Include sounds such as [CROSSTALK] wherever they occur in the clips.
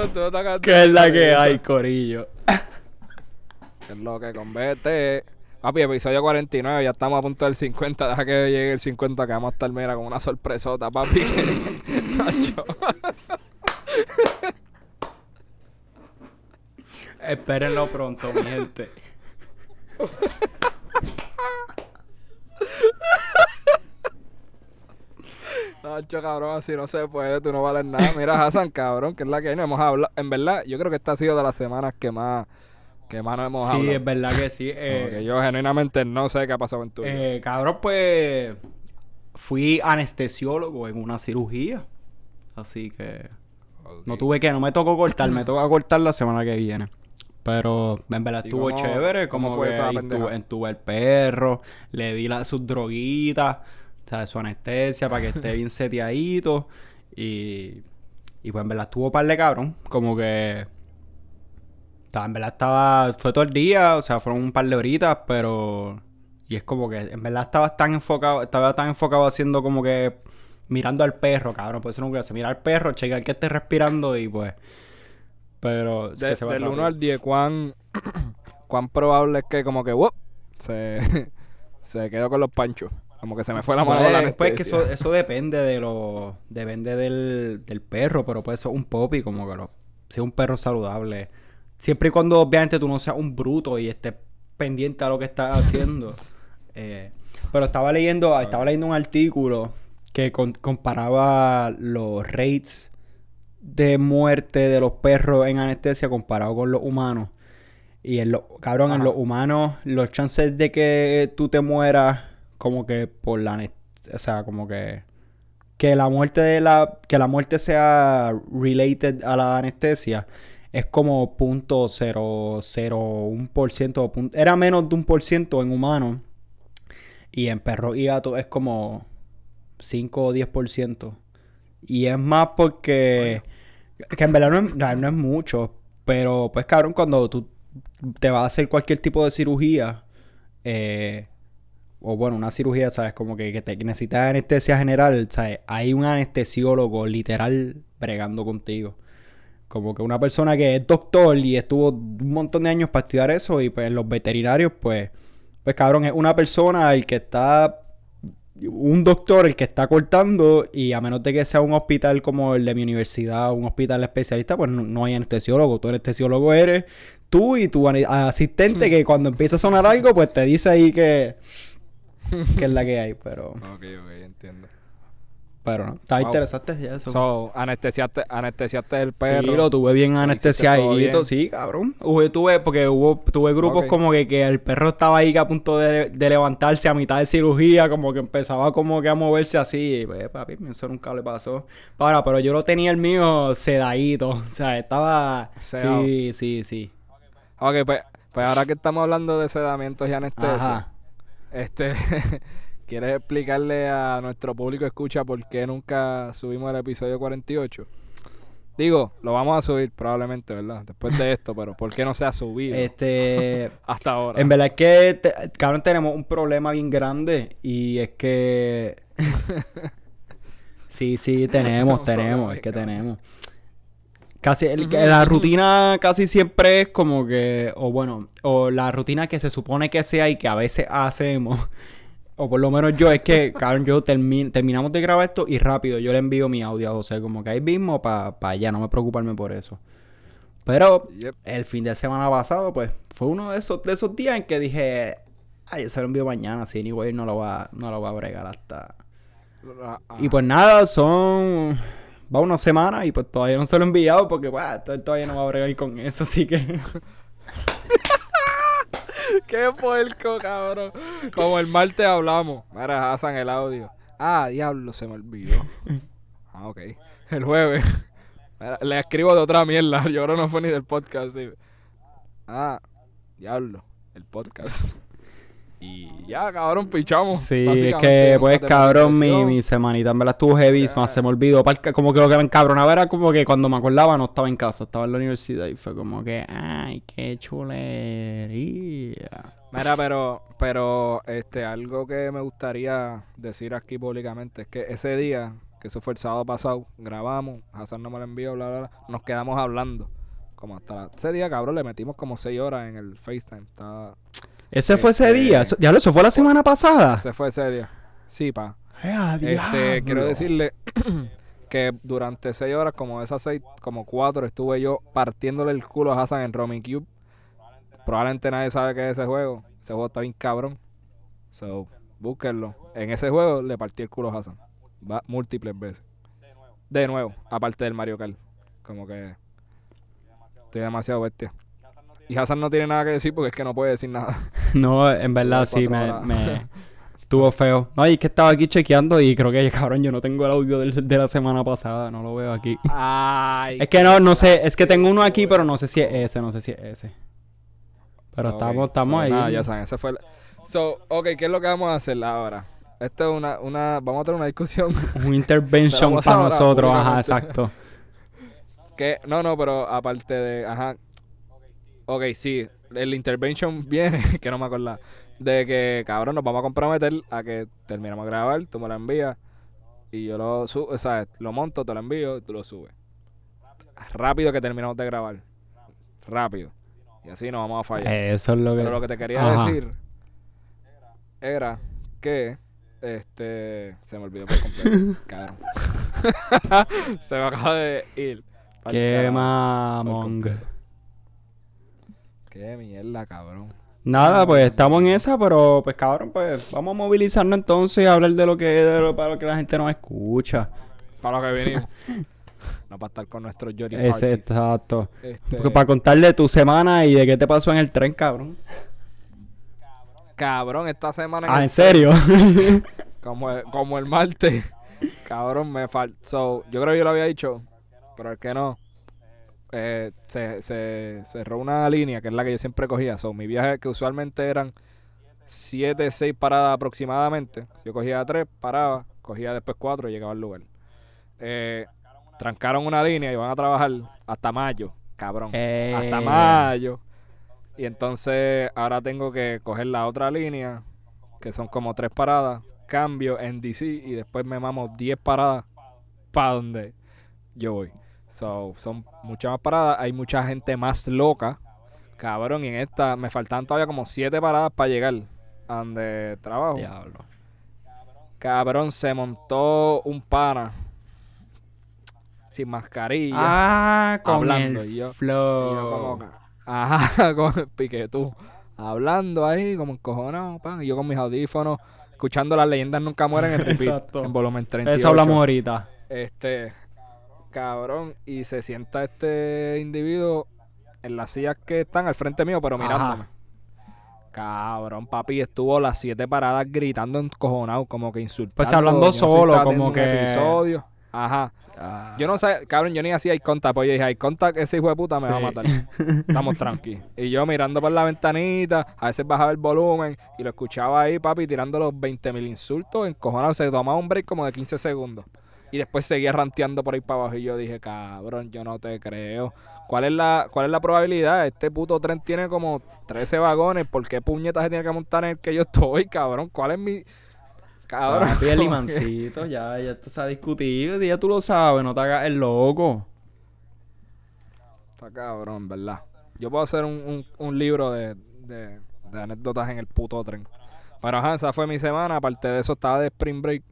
cabrón, tú no ¿Qué es la que hay, corillo? [LAUGHS] Es lo que converte. Papi, episodio 49, ya estamos a punto del 50. Deja que llegue el 50, que vamos a estar, mira, con una sorpresota, papi. [LAUGHS] Espérenlo pronto, mi gente. [LAUGHS] Nacho, cabrón, así no se puede, tú no vales nada. Mira, Hassan, [LAUGHS] cabrón, que es la que hay, no hemos hablado. En verdad, yo creo que esta ha sido de las semanas que más, que más no hemos Sí, hablado. es verdad que sí. Como eh, yo genuinamente no sé qué ha pasado en tu vida. Eh, cabrón, pues fui anestesiólogo en una cirugía. Así que no tuve que, no me tocó cortar, me [LAUGHS] toca cortar la semana que viene. Pero en verdad ¿Y estuvo cómo- chévere, como fue que esa pendeja? entubé el perro, le di la, sus droguitas, sea, su anestesia para que esté [LAUGHS] bien seteadito. Y, y pues en verdad estuvo par de cabrón, como que... en verdad estaba, fue todo el día, o sea, fueron un par de horitas, pero... Y es como que, en verdad estaba tan enfocado, estaba tan enfocado haciendo como que mirando al perro, cabrón. Por eso no hacer. Mirar al perro, checar que esté respirando y pues. Pero. es De- que se va del rápido. 1 al 10, ¿cuán, [CLEARS THROAT] ¿cuán probable es que como que se, [LAUGHS] se quedó con los panchos? Como que se me fue la mano con la Pues, pues que eso, eso depende de lo. Depende del, del perro, pero puede ser un popi, como que lo. Sea un perro saludable. Siempre y cuando, obviamente, tú no seas un bruto y estés pendiente a lo que estás [LAUGHS] haciendo. Eh, pero estaba leyendo, estaba leyendo un artículo que con- comparaba los rates de muerte de los perros en anestesia comparado con los humanos. Y en los, cabrón, en los humanos, los chances de que tú te mueras como que por la anestesia, o sea, como que que la muerte de la que la muerte sea related a la anestesia es como punto cero cero un por ciento era menos de un por ciento en humanos y en perros y gatos es como 5 o 10 por ciento. Y es más porque que en verdad no es, no es mucho pero pues cabrón cuando tú te vas a hacer cualquier tipo de cirugía eh, o bueno, una cirugía, ¿sabes? Como que, que te necesitas anestesia general, ¿sabes? Hay un anestesiólogo literal bregando contigo. Como que una persona que es doctor y estuvo un montón de años para estudiar eso y pues los veterinarios, pues, pues cabrón, es una persona el que está, un doctor el que está cortando y a menos de que sea un hospital como el de mi universidad, un hospital especialista, pues no, no hay anestesiólogo. Tu anestesiólogo eres tú y tu asistente que cuando empieza a sonar algo, pues te dice ahí que, [LAUGHS] que es la que hay, pero, Ok, ok, entiendo. pero no. Está Wow. interesante ya eso. So, anestesiaste, anestesiaste el perro. Sí, lo tuve bien bien. sí, cabrón. Hubo- tuve, porque hubo, tuve grupos como que, que el perro estaba ahí a punto de, de levantarse a mitad de cirugía, como que empezaba como que a moverse así. Y pues, papi, eso nunca le pasó. Ahora, pero yo lo tenía el mío sedadito. [LAUGHS] O sea, estaba. Sedado. Sí, sí, sí. Ok, pues, pues ahora que estamos hablando de sedamientos y anestesia, Ajá. Este, [LAUGHS] ¿quieres explicarle a nuestro público escucha por qué nunca subimos el episodio 48? Digo, lo vamos a subir probablemente, ¿verdad? Después de esto, pero ¿por qué no se ha subido Este. [LAUGHS] hasta ahora? En verdad es que, te- cabrón, tenemos un problema bien grande y es que... [LAUGHS] sí, sí, tenemos, tenemos, es que tenemos. Casi, el- Ujú, la rutina casi siempre es como que, o bueno, o la rutina que se supone que sea y que a veces hacemos, [LAUGHS] o por lo menos yo, es que, [LAUGHS] cabrón, yo termi- terminamos de grabar esto y rápido yo le envío mi audio a José, como que ahí mismo para allá, no me preocuparme por eso. Pero Yep. el fin de semana pasado, pues, fue uno de esos, de esos días en que dije, ay, se lo envío mañana, ni güey, no lo va, no lo va a bregar hasta. Ah, ah. Y pues nada, son. Va una semana y pues todavía no se lo he enviado porque, pues, todavía no va a bregar con eso, así que. [LAUGHS] ¡Qué puerco, cabrón! Como el martes hablamos. Mira, Hassan el audio. Ah, diablo, se me olvidó. Ah, ok. El jueves. Le escribo de otra mierda. [LAUGHS] Yo que no fue ni del podcast. Ah, diablo, el podcast. Y ya, cabrón, pichamos. Sí, es que, pues, cabrón, mi, mi semanita en verdad estuvo heavy, Ya. más se me olvidó. Como que lo que me encabronaba era como que cuando me acordaba no estaba en casa, estaba en la universidad y fue como que, ay, qué chulería. Mira, pero, pero, este, algo que me gustaría decir aquí públicamente es que ese día que eso fue el sábado pasado, grabamos, Hassan no me lo envió, bla, bla, bla. Nos quedamos hablando. Como hasta la- ese día, cabrón, le metimos como seis horas en el FaceTime. Estaba, Ese fue ese Este- día. Eso, diablo, eso fue la semana pasada. ese fue ese día. Sí, pa. ¡Eh, Este, quiero decirle [CLEARS THROAT] que durante seis horas, como esas seis, como cuatro, estuve yo partiéndole el culo a Hassan en Romy Cube. Probablemente nadie sabe qué es ese juego. Ese juego está bien cabrón. So, búsquenlo. En ese juego le partí el culo a Hassan. Va múltiples veces. De nuevo, aparte del Mario Kart. Como que estoy demasiado bestia. Y Hassan no tiene nada que decir porque es que no puede decir nada. [LAUGHS] No, en verdad sí, me, me [LAUGHS] estuvo feo. No, y es que estaba aquí chequeando y creo que, [LAUGHS] cabrón, yo no tengo el audio del- de la semana pasada, no lo veo aquí. Ay. Es que no, no sé, es que tengo uno aquí, pero no sé si es ese, no sé si es ese. Pero estamos, estamos so, ahí. Nada, ya saben, ese fue el... So, ok, ¿qué es lo que vamos a hacer ahora? Esto es una, una... Vamos a tener una discusión Un intervention para nosotros, ajá, exacto. que... No, no, pero aparte de... Ajá. Ok, sí. El intervention [LAUGHS] viene, que no me acuerdo. De que, cabrón, nos vamos a comprometer a que terminamos de grabar, tú me lo envías y yo lo subo, o sea, lo monto, te lo envío y tú lo subes. Rápido que terminamos de grabar. Rápido. Y así no vamos a fallar. Eso es lo que... Pero lo que te quería Ajá. decir era que este se me olvidó por completo. [LAUGHS] cabrón. [LAUGHS] se me acaba de ir. Qué mamón. Qué mierda, cabrón. Nada, pues estamos en esa, pero pues cabrón, pues vamos a movilizarnos entonces y hablar de lo que de lo, para lo que la gente nos escucha. Para lo que vinimos. [LAUGHS] no para estar con nuestros Jory exacto. Este, Porque para contarle tu semana y de qué te pasó en el tren, cabrón. Cabrón, esta semana en Ah, el- ¿en serio? [LAUGHS] como el, como el martes. cabrón, me faltó. yo creo que yo lo había dicho, pero el que no. Eh, se, se cerró una línea que es la que yo siempre cogía. So, mi viaje que usualmente eran 7, 6 paradas aproximadamente. Yo cogía 3, paraba, cogía después 4 y llegaba al lugar. Eh, trancaron una línea y van a trabajar hasta mayo, cabrón. Eh. Hasta mayo. Y entonces ahora tengo que coger la otra línea, que son como 3 paradas, cambio en DC y después me mamo 10 paradas para donde yo voy. So, son muchas más paradas, hay mucha gente más loca. Cabrón, y en esta me faltan todavía como 7 paradas para llegar a donde trabajo. Diablo. Cabrón, se montó un pana sin mascarilla. Ah, con hablando, el y yo- flow. Y yo como que- ajá, [LAUGHS] con el piquetú. Hablando ahí, como encojonado, pan. Y yo con mis audífonos, escuchando las leyendas nunca mueren en repeat. [LAUGHS] Exacto. En volumen 38. Eso hablamos ahorita. Este, cabrón. Y se sienta este individuo en las sillas que están al frente mío, pero Ajá. mirándome. Cabrón, papi, estuvo las siete paradas gritando encojonado, como que insultando. Pues hablando no solo, como que- episodio. Ajá. Yo no sé, cabrón, yo ni hacía eye contact, pues yo dije, eye contact, ese hijo de puta me va a matar. Estamos tranqui. Y yo mirando por la ventanita, a veces bajaba el volumen y lo escuchaba ahí, papi, tirando los 20 mil insultos, encojonado, se tomaba un break como de 15 segundos. Y después seguía ranteando por ahí para abajo y yo dije, cabrón, yo no te creo. ¿Cuál es la, cuál es la probabilidad? Este puto tren tiene como 13 vagones, ¿por qué puñetas se tiene que montar en el que yo estoy, cabrón? ¿Cuál es mi... Cabrón. Papi, el [LAUGHS] limancito, ya, ya esto se ha discutido, ya tú lo sabes, no te hagas el loco. Está cabrón, ¿verdad? Yo puedo hacer un, un, un libro de, de, de anécdotas en el puto tren. Pero ajá, esa fue mi semana. Aparte de eso, estaba de Spring Break.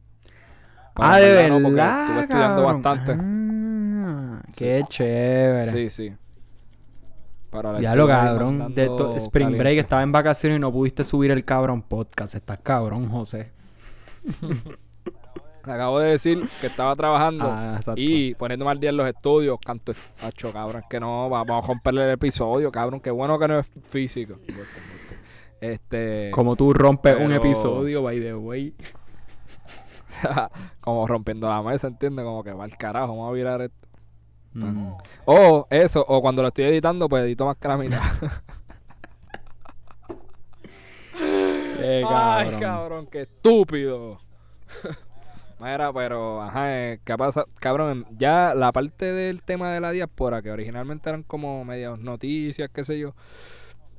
Pero ah, de verdad no, porque estuve estudiando cabrón. bastante. Ah, qué chévere. Sí, sí. Pero le Ya lo cabrón, de Spring Break estaba en vacaciones y no pudiste subir el cabrón podcast. Estás cabrón, José. [LAUGHS] Acabo de decir que estaba trabajando Ah, y poniéndome al día en los estudios. Canto, hacho, cabrón, que no, va- vamos a romperle el episodio, cabrón. Qué bueno que no es físico. [LAUGHS] Este. Como tú rompes un episodio, by the way. [LAUGHS] como rompiendo la mesa, ¿entiendes? Como que va al carajo, vamos a virar esto. Mm. O eso, o cuando lo estoy editando, pues edito más que la mitad. [LAUGHS] Ay, cabrón. qué estúpido. [LAUGHS] Mira, pero, ajá, eh, ¿qué pasa? Cabrón, ya la parte del tema de la diáspora, que originalmente eran como medias noticias, qué sé yo,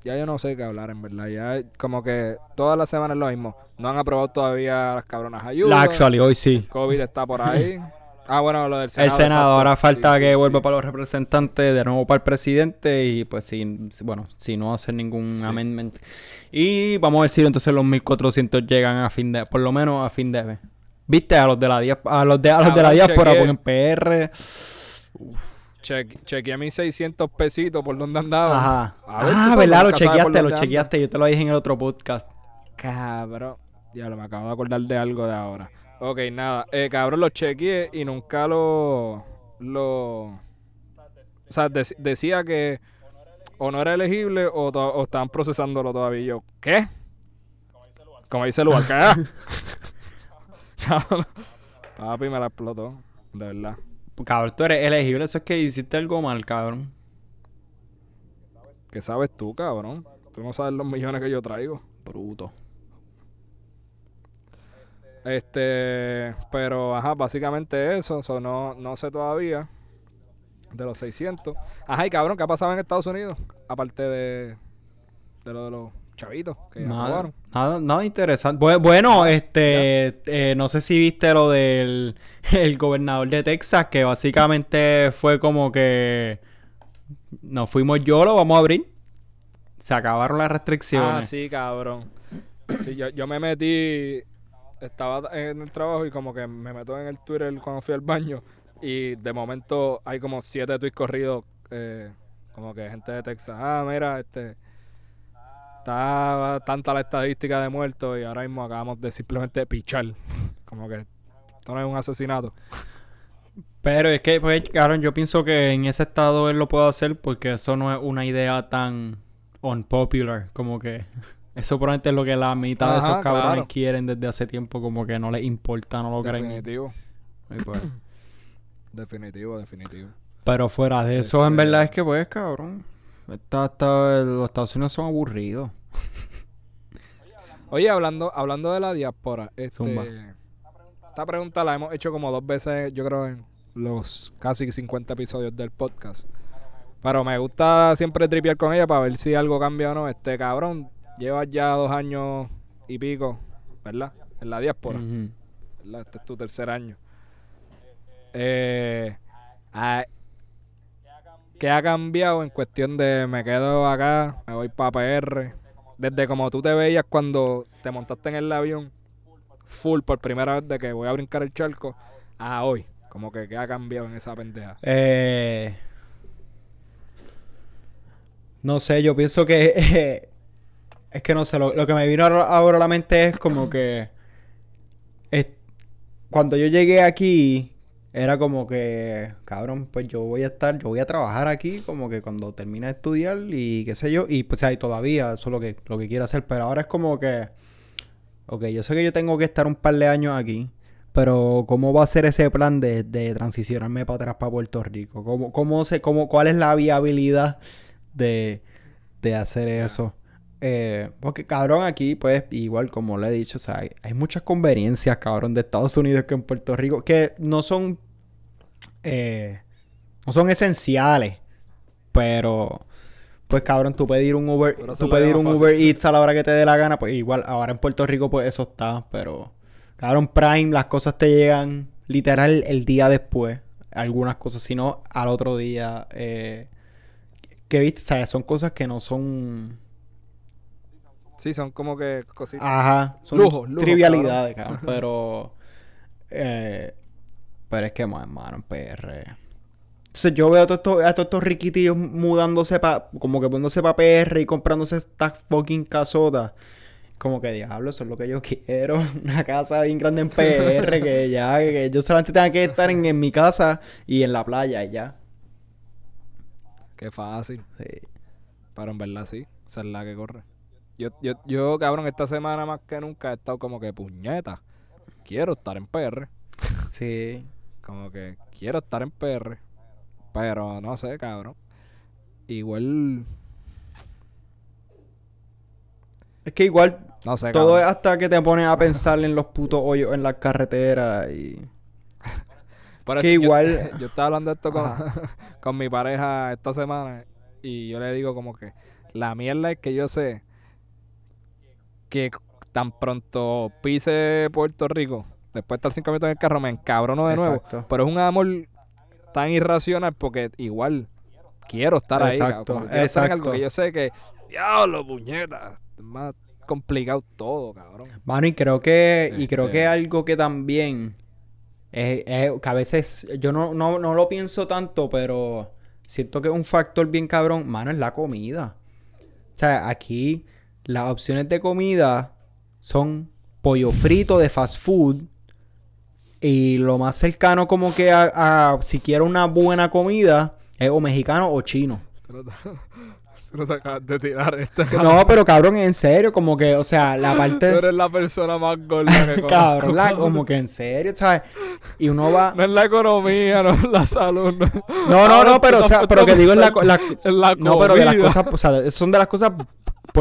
ya yo no sé qué hablar, en verdad. Ya como que todas las semanas es lo mismo. No han aprobado todavía las cabronas ayudas. La actually, hoy sí. COVID está por ahí. [LAUGHS] Ah, bueno, lo del Senado. el Senado. exacto. Ahora falta Sí, que sí, vuelva sí. para los representantes, de nuevo para el presidente y pues sí, bueno, si no hacer ningún amendment. Y vamos a si entonces los 1400 llegan a fin de, por lo menos a fin de mes. ¿Viste? A los de la, a los de, a los de la diáspora, porque en PR... Cheque- chequeé mis 600 pesitos por donde andaba. Ajá. A ver, tú Ah, ¿verdad? Lo chequeaste, lo chequeaste. Yo te lo dije en el otro podcast. Cabrón. Ya me acabo de acordar de algo de ahora. Ok, nada. Eh, cabrón, lo chequeé y nunca lo. lo o sea, dec- decía que o no era elegible o, to- o estaban procesándolo todavía. Y yo, ¿qué? Como dice el lugar, ¿qué? [LAUGHS] [LAUGHS] Papi me la explotó. De verdad. Cabrón, tú eres elegible. Eso es que hiciste algo mal, cabrón. ¿Qué sabes tú, cabrón? Tú no sabes los millones que yo traigo. Bruto. Este, pero ajá, básicamente eso, so, no, no sé todavía de los 600. Ajá, y cabrón, ¿qué ha pasado en Estados Unidos? Aparte de, de lo de los chavitos que Nada, nada, nada interesante. Bu- Bueno, este, eh, no sé si viste lo del [LAUGHS] el gobernador de Texas, que básicamente fue como que nos fuimos yo, lo vamos a abrir. Se acabaron las Ah, restricciones. sí, cabrón. Sí, yo, yo me metí, estaba en el trabajo y como que me meto en el Twitter cuando fui al baño y de momento hay como siete tweets corridos, eh, como que gente de Texas, ah, mira, este, está tanta la estadística de muertos y ahora mismo acabamos de simplemente pichar, como que esto no es un asesinato. Pero es que, pues, cabrón, yo pienso que en ese estado él lo puede hacer porque eso no es una idea tan unpopular, como que [LAUGHS] eso probablemente es lo que la mitad de esos cabrones claro. quieren desde hace tiempo, como que no les importa, no lo creen. Definitivo, Y pues, [COUGHS] definitivo, definitivo. Pero fuera de eso, en Este- verdad es que, pues, cabrón, está, está- los Estados Unidos son aburridos. Oye, hablando, hablando de la diáspora, Zumba. este, esta pregunta la hemos hecho como dos veces, yo creo, en los casi 50 episodios del podcast. Pero me gusta siempre tripear con ella para ver si algo cambia o no. Este cabrón, llevas ya dos años y pico, ¿verdad? En la diáspora. Este es tu tercer año. Eh, ah, ¿Qué ha cambiado en cuestión de me quedo acá, me voy para PR? Desde como tú te veías cuando te montaste en el avión, full por primera vez de que voy a brincar el charco, a hoy. Como que qué ha cambiado en esa pendeja. Eh, no sé, yo pienso que [LAUGHS] es que no sé, lo, lo que me vino ahora ahora a la mente es como que es- cuando yo llegué aquí era como que, cabrón, pues yo voy a estar, yo voy a trabajar aquí como que cuando termine de estudiar y qué sé yo, y pues ahí todavía eso es lo que, lo que quiero hacer, pero ahora es como que, ok, yo sé que yo tengo que estar un par de años aquí, pero ¿cómo va a ser ese plan de, de transicionarme para atrás para Puerto Rico? ¿Cómo, cómo se, cómo, ¿Cuál es la viabilidad de, de hacer eso? Eh, porque cabrón aquí, pues, igual como le he dicho, o sea, hay, hay muchas conveniencias, cabrón, de Estados Unidos que en Puerto Rico, que no son, eh, no son esenciales, pero, pues, cabrón, tú pedir un Uber, tú pedir un fácil. Uber Eats a la hora que te dé la gana, pues, igual, ahora en Puerto Rico, pues, eso está, pero, cabrón, Prime, las cosas te llegan literal el día después, algunas cosas, sino al otro día, eh, que viste, o sea, son cosas que no son... Sí, son como que cositas. Ajá, son Lujo, lujo, trivialidades, cabrón, [LAUGHS] pero eh, pero es que más hermano en PR. Entonces yo veo a todos estos, a todos estos riquitillos mudándose para, como que poniéndose para PR y comprándose estas fucking casotas. Como que diablo, eso es lo que yo quiero. [LAUGHS] Una casa bien grande en PR, que [LAUGHS] ya, que yo solamente tenga que estar en, en mi casa y en la playa y ya. Qué fácil. Sí. Pero en verdad sí, esa es la que corre. Yo, yo, yo, cabrón, esta semana más que nunca he estado como que puñeta. Quiero estar en PR. Sí. Como que quiero estar en PR. Pero no sé, cabrón. Igual, Es que igual no sé, todo es hasta que te pones a pensar en los putos hoyos en la carretera y... [LAUGHS] Por que eso yo- igual- [LAUGHS] Yo, estaba hablando de esto con, [LAUGHS] con mi pareja esta semana y yo le digo como que la mierda es que yo sé que tan pronto pise Puerto Rico, después de estar cinco minutos en el carro, me encabrono de nuevo. Exacto. Pero es un amor tan irracional porque igual quiero estar ahí. Exacto. Como quiero estar en algo exacto. que yo sé que, diablo, puñeta, es más complicado todo, cabrón. Mano, y creo que, y creo Este- que algo que también es, es- que a veces yo no, no, no lo pienso tanto, pero siento que es un factor bien cabrón, mano, es la comida. O sea, aquí las opciones de comida son pollo frito de fast food y lo más cercano como que a, a si quiero una buena comida es o mexicano o chino. Tú no te, tú acabas de tirar esta. [LAUGHS] No, pero cabrón, en serio, como que, o sea, la [LAUGHS] Tú parte... eres la persona más gorda que [LAUGHS] Cabrón, la- como que en serio, ¿sabes? Y uno va... No es la economía, no es la salud. No, No, no, no, pero, tú o sea, pero que digo es la, la- la No, pero de las cosas, o sea, son de las cosas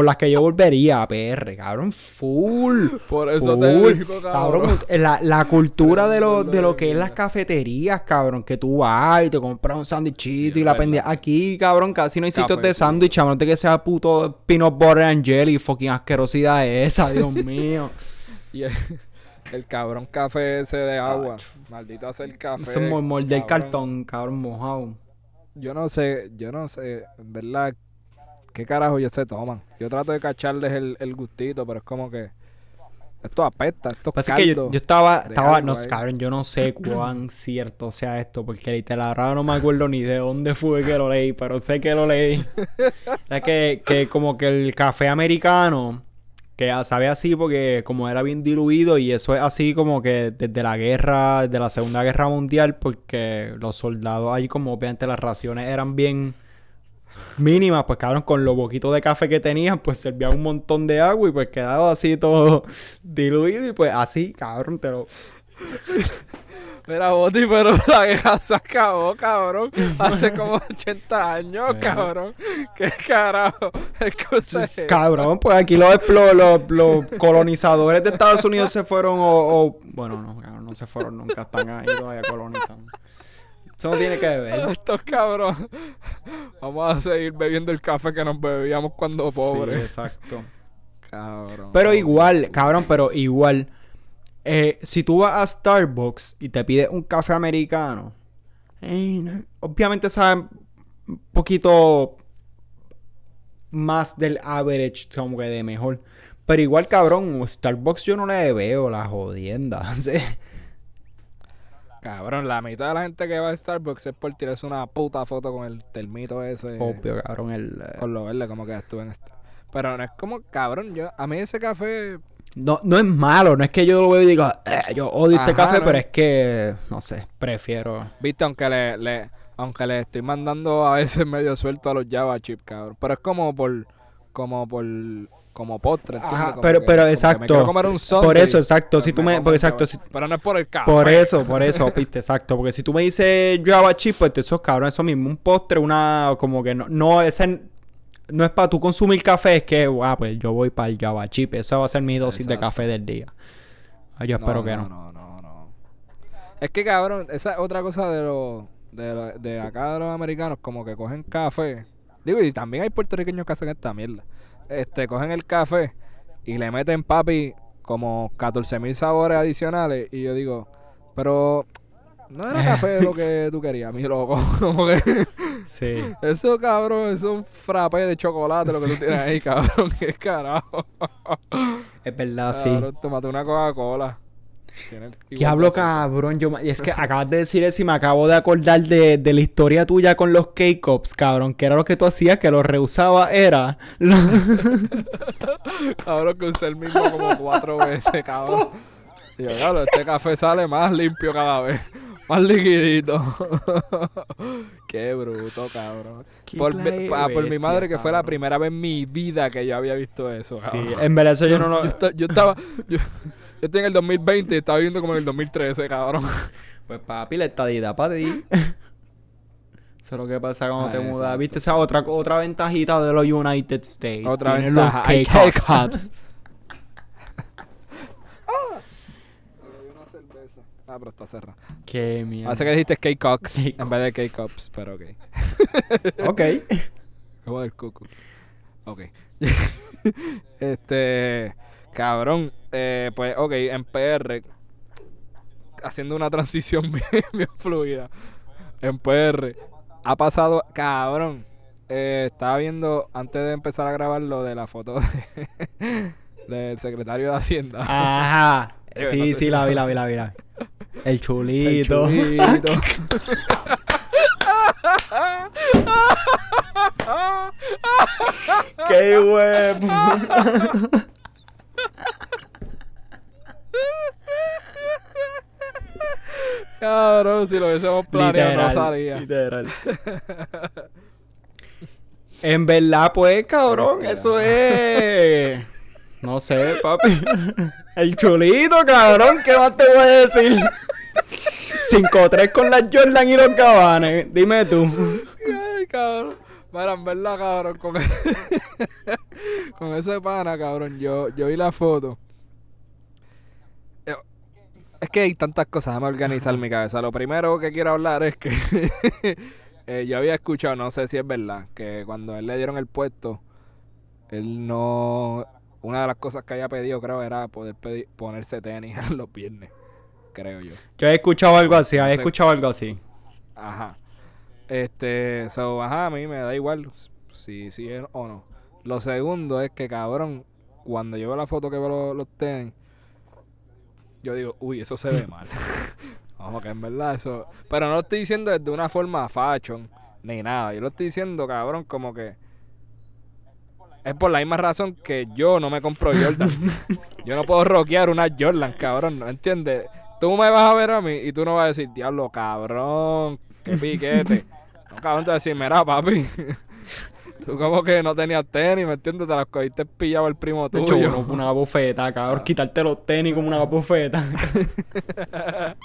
por las que yo volvería a PR, cabrón, full. Por eso full. te digo, cabrón. Cabrón, la, la cultura de lo, de lo que es las cafeterías, cabrón, que tú vas y te compras un sándwichito Sí, y la pendeja. Aquí, cabrón, casi no hay sitios de sándwich, a menos de que sea puto peanut butter and jelly, fucking asquerosidad esa, Dios [LAUGHS] mío. Y el, el cabrón café ese de agua. Maldito hacer café. Eso es morder cartón, cabrón, mojado. Yo no sé, yo no sé, en verdad, qué carajo ellos se toman. Yo trato de cacharles el, el gustito, pero es como que esto apesta, esto es que yo, estaba, estaba, no, cabrón, yo no sé [CLEARS THROAT] cuán cierto sea esto, porque literal ahora no me acuerdo ni de dónde fue que lo leí, pero sé que lo leí. [LAUGHS] es que, que como que el café americano, que sabe así porque como era bien diluido y eso es así como que desde la guerra, desde la Segunda Guerra Mundial, porque los soldados ahí como obviamente las raciones eran bien mínimas, pues cabrón, con lo poquito de café que tenían, pues servía un montón de agua y pues quedaba así todo [LAUGHS] diluido y pues así, cabrón, te lo... [LAUGHS] Mira, Boti, pero la guerra se acabó, cabrón. Hace como 80 años, cabrón. ¿Qué carajo? ¿Qué cosa es? Cabrón, pues aquí los, los, los colonizadores de Estados Unidos se fueron o, o- Bueno, no, cabrón, no se fueron nunca, están ahí todavía colonizando. Eso no tiene que ver. [LAUGHS] Estos cabrones. Vamos a seguir bebiendo el café que nos bebíamos cuando Sí, pobres. exacto. [LAUGHS] cabrón. Pero igual, cabrón, pero igual. eh, si tú vas a Starbucks y te pides un café americano, eh, obviamente sabe un poquito más del average, como que de mejor. Pero igual, cabrón, Starbucks yo no le veo la jodienda. [LAUGHS] ¿sí? Cabrón, la mitad de la gente que va a Starbucks es por tirarse una puta foto con el termito ese. Obvio, cabrón. El, eh, Con lo verde, como que estuve en esto. Pero no es como, cabrón, yo, a mí ese café, no, no es malo, no es que yo lo veo y diga, "Eh, yo odio este café, no. pero es que, no sé, prefiero. viste, aunque le, le, aunque le estoy mandando a veces [LAUGHS] medio suelto a los Java Chip, cabrón. Pero es como por, como por, como postre. Ajá, Como pero- que- pero exacto. me quiero comer un Por eso, exacto. Si pues tú me porque exacto, si-. Pero no es por el café. Por eso, por eso, viste, exacto. Porque si tú me dices Java Chip, pues esos cabrón, eso mismo, un postre, una, como que no, no, ese no es para tú consumir café, es que, ah, pues yo voy para el Java Chip, eso va a ser mi dosis de café del día. Ah, yo espero que no. No, no, no. Es que, cabrón, esa es otra cosa de los, de, lo- de acá de los americanos, como que cogen café. Digo, y también hay puertorriqueños que hacen esta mierda. Este, cogen el café y le meten, papi, como 14 mil sabores adicionales. Y yo digo, pero no era café [LAUGHS] lo que tú querías, mi loco. [LAUGHS] Como que Sí. eso, cabrón, es un frappé de chocolate lo que tú tienes ahí, [LAUGHS] cabrón. Qué carajo. Es verdad, sí. Cabrón, tómate una Coca-Cola. ¿Qué hablo, cabrón? Yo, es que [LAUGHS] acabas de decir eso y me acabo de acordar de, de la historia tuya con los K-Cups, cabrón. Que era lo que tú hacías, que los rehusaba, era... [LAUGHS] Cabrón, que usé el mismo como cuatro veces, cabrón. Y yo, claro, este café sale más limpio cada vez. Más liquidito. [LAUGHS] Qué bruto, cabrón. Qué Por, ah, por mi madre que fue la primera vez en mi vida que yo había visto eso, Sí, en verdad eso yo no lo... Yo, esta- yo estaba... Yo, yo estoy en el 2020 y estaba viviendo como en el 2013, cabrón. [LAUGHS] Pues papi, la estadidad para ti. [LAUGHS] Eso es lo que pasa cuando Ah, te mudas. exacto. ¿Viste? Esa otra, otra ventajita de los United States. Otra Tienen ventaja. Los K-Cups. K-Cups. una cerveza. Ah, pero está cerrada. Qué mierda. Hace que dijiste K-Cox en vez de K-Cups, pero ok. [LAUGHS] Ok. Como del cucu. Ok. este. Cabrón. Eh, pues, ok, en PR. haciendo una transición [LAUGHS] bien, bien fluida. En PR. Ha pasado, cabrón. Eh, estaba viendo antes de empezar a grabar lo de la foto de- [LAUGHS] del secretario de Hacienda. Ajá. [LAUGHS] No Sí, sé sí, si- la vi, la vi, la vi. la vi. El El chulito. chulito. ¡Qué huevo! Cabrón, si lo hubiésemos planeado no literal, salía. literal. [LAUGHS] En verdad, pues, cabrón, eso es... No sé, papi. [LAUGHS] El chulito, cabrón, ¿qué más te voy a decir? [LAUGHS] 5-3 con las Jordan y los Gabanes. Dime tú. Ay, cabrón. Mira, en verdad, cabrón, con, [LAUGHS] con ese pana, cabrón, yo, yo vi la foto. Eh, Es que hay tantas cosas, déjame organizar mi cabeza. Lo primero que quiero hablar es que [LAUGHS] eh, yo había escuchado, no sé si es verdad, que cuando él le dieron el puesto, él no... Una de las cosas que había pedido, creo, era poder pedir, ponerse tenis [LAUGHS] los viernes, creo yo. Yo he escuchado algo así, No he sé. escuchado algo así. Ajá. Este, so, ajá, a mí me da igual si si es o no. Lo segundo es que, cabrón, cuando yo veo la foto que veo los, los tenis, yo digo, uy, eso se ve mal. [LAUGHS] Vamos, que en verdad eso. Pero no lo estoy diciendo desde una forma fashion, ni nada. Yo lo estoy diciendo, cabrón, como que. Es por la misma razón que yo no me compro Jordan. [LAUGHS] yo no puedo rockear una Jordan, cabrón, ¿no entiendes? Tú me vas a ver a mí y tú no vas a decir, diablo, cabrón, qué piquete. No, cabrón, te vas a decir, mira, papi. [LAUGHS] tú como que no tenías tenis, ¿me entiendes? Te las cogiste pillado el primo De hecho, tuyo. una bofeta, cabrón. Quitarte los tenis como una [LAUGHS] bofeta. [LAUGHS]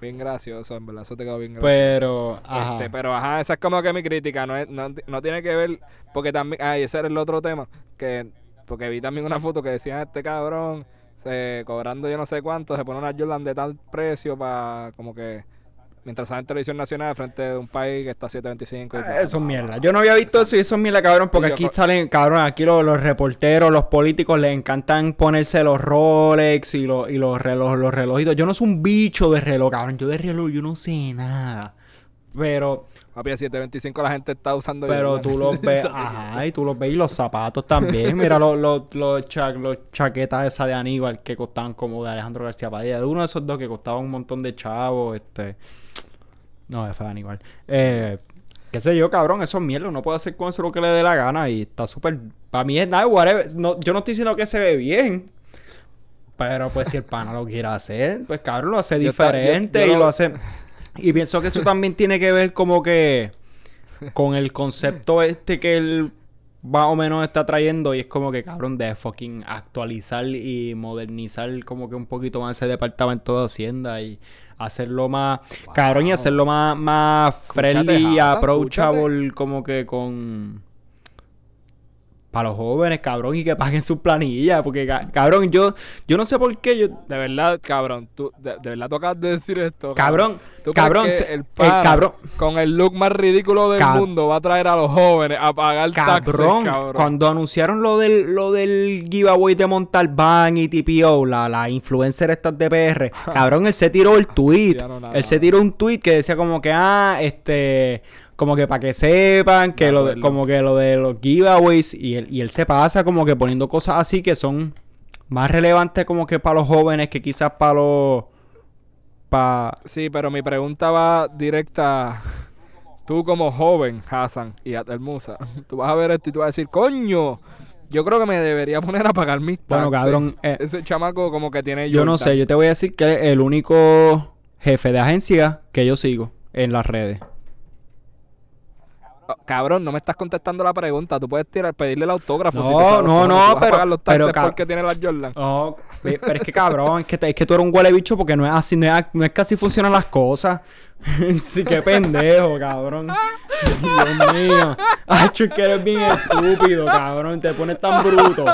bien gracioso, en verdad, eso te quedó bien gracioso. Pero, ajá. Este, pero ajá, esa es como que mi crítica, no, es, no, no tiene que ver, porque también, ah, y ese era el otro tema, que porque vi también una foto que decía este cabrón, se, cobrando yo no sé cuánto, se pone una Jordan de tal precio para como que, mientras sale en televisión nacional frente de un país que está a 725. y Ah. Eso es mierda. Yo no había visto eso y eso es mierda, cabrón, porque aquí salen, cabrón, aquí los, los reporteros, los políticos les encantan ponerse los Rolex y los, y los, reloj, los relojitos. Yo no soy un bicho de reloj, cabrón. Yo de reloj yo no sé nada. Pero, Papi, a 725 la gente está usando pero tú [LAUGHS] los ves, ajá, y tú los ves y los zapatos también. Mira los, los, los, cha- los chaquetas esa de Aníbal que costaban como de Alejandro García Padilla. De uno de esos dos que costaba un montón de chavos, este... No, fue de Aníbal. Eh, qué sé yo, cabrón, eso es mierda. Uno puede hacer con eso lo que le dé la gana y está súper... Para mí es nada, whatever. No, yo no estoy diciendo que se ve bien. Pero pues si el pana lo quiere hacer, pues cabrón, lo hace Yo ta- yo- diferente yo y lo- lo hace... Y pienso que eso también tiene que ver como que con el concepto este que él más o menos está trayendo y es como que cabrón de fucking actualizar y modernizar como que un poquito más ese departamento de Hacienda y hacerlo más cabrón y hacerlo más más friendly y Hasan, approachable como que con para los jóvenes, cabrón, y que paguen sus planillas, porque ca- cabrón, yo yo no sé por qué yo De verdad, cabrón, tú, de, de verdad tú acabas de decir esto. cabrón, ¿Tú crees cabrón, que el, el cabrón con el look más ridículo del Cab- mundo va a traer a los jóvenes a pagar taxes, Cabrón, cabrón. cuando anunciaron lo del, lo del giveaway de Montalbán y TPO, la, la influencer estas de PR, [LAUGHS] cabrón, él se tiró el tweet. Ya no nada. él se tiró un tweet que decía como que, ah, este, como que para que sepan que lo de- como que lo de los giveaways y él, y él se pasa como que poniendo cosas así que son más relevantes como que para los jóvenes que quizás para los... Pa... Sí, pero mi pregunta va directa. Tú como joven, Hassan y Atelmusa, [LAUGHS] tú vas a ver esto y tú vas a decir, coño, yo creo que me debería poner a pagar mis taxes. Bueno, cabrón, eh, Ese chamaco como que tiene Yo no sé, yo te voy a decir que es el único jefe de agencia que yo sigo en las redes. Cabrón, no me estás contestando la pregunta. Tú puedes tirar, pedirle el autógrafo. No, si te sabes no, no, pero- pagar los pero, porque tiene las Jordan. Pe- pero es que cabrón, es que, te- es que tú eres un huele bicho porque no es así, no es, no es que así funcionan las cosas. [LAUGHS] sí, qué pendejo, cabrón. Dios mío. Ay, es que eres bien estúpido, cabrón. Te pones tan bruto.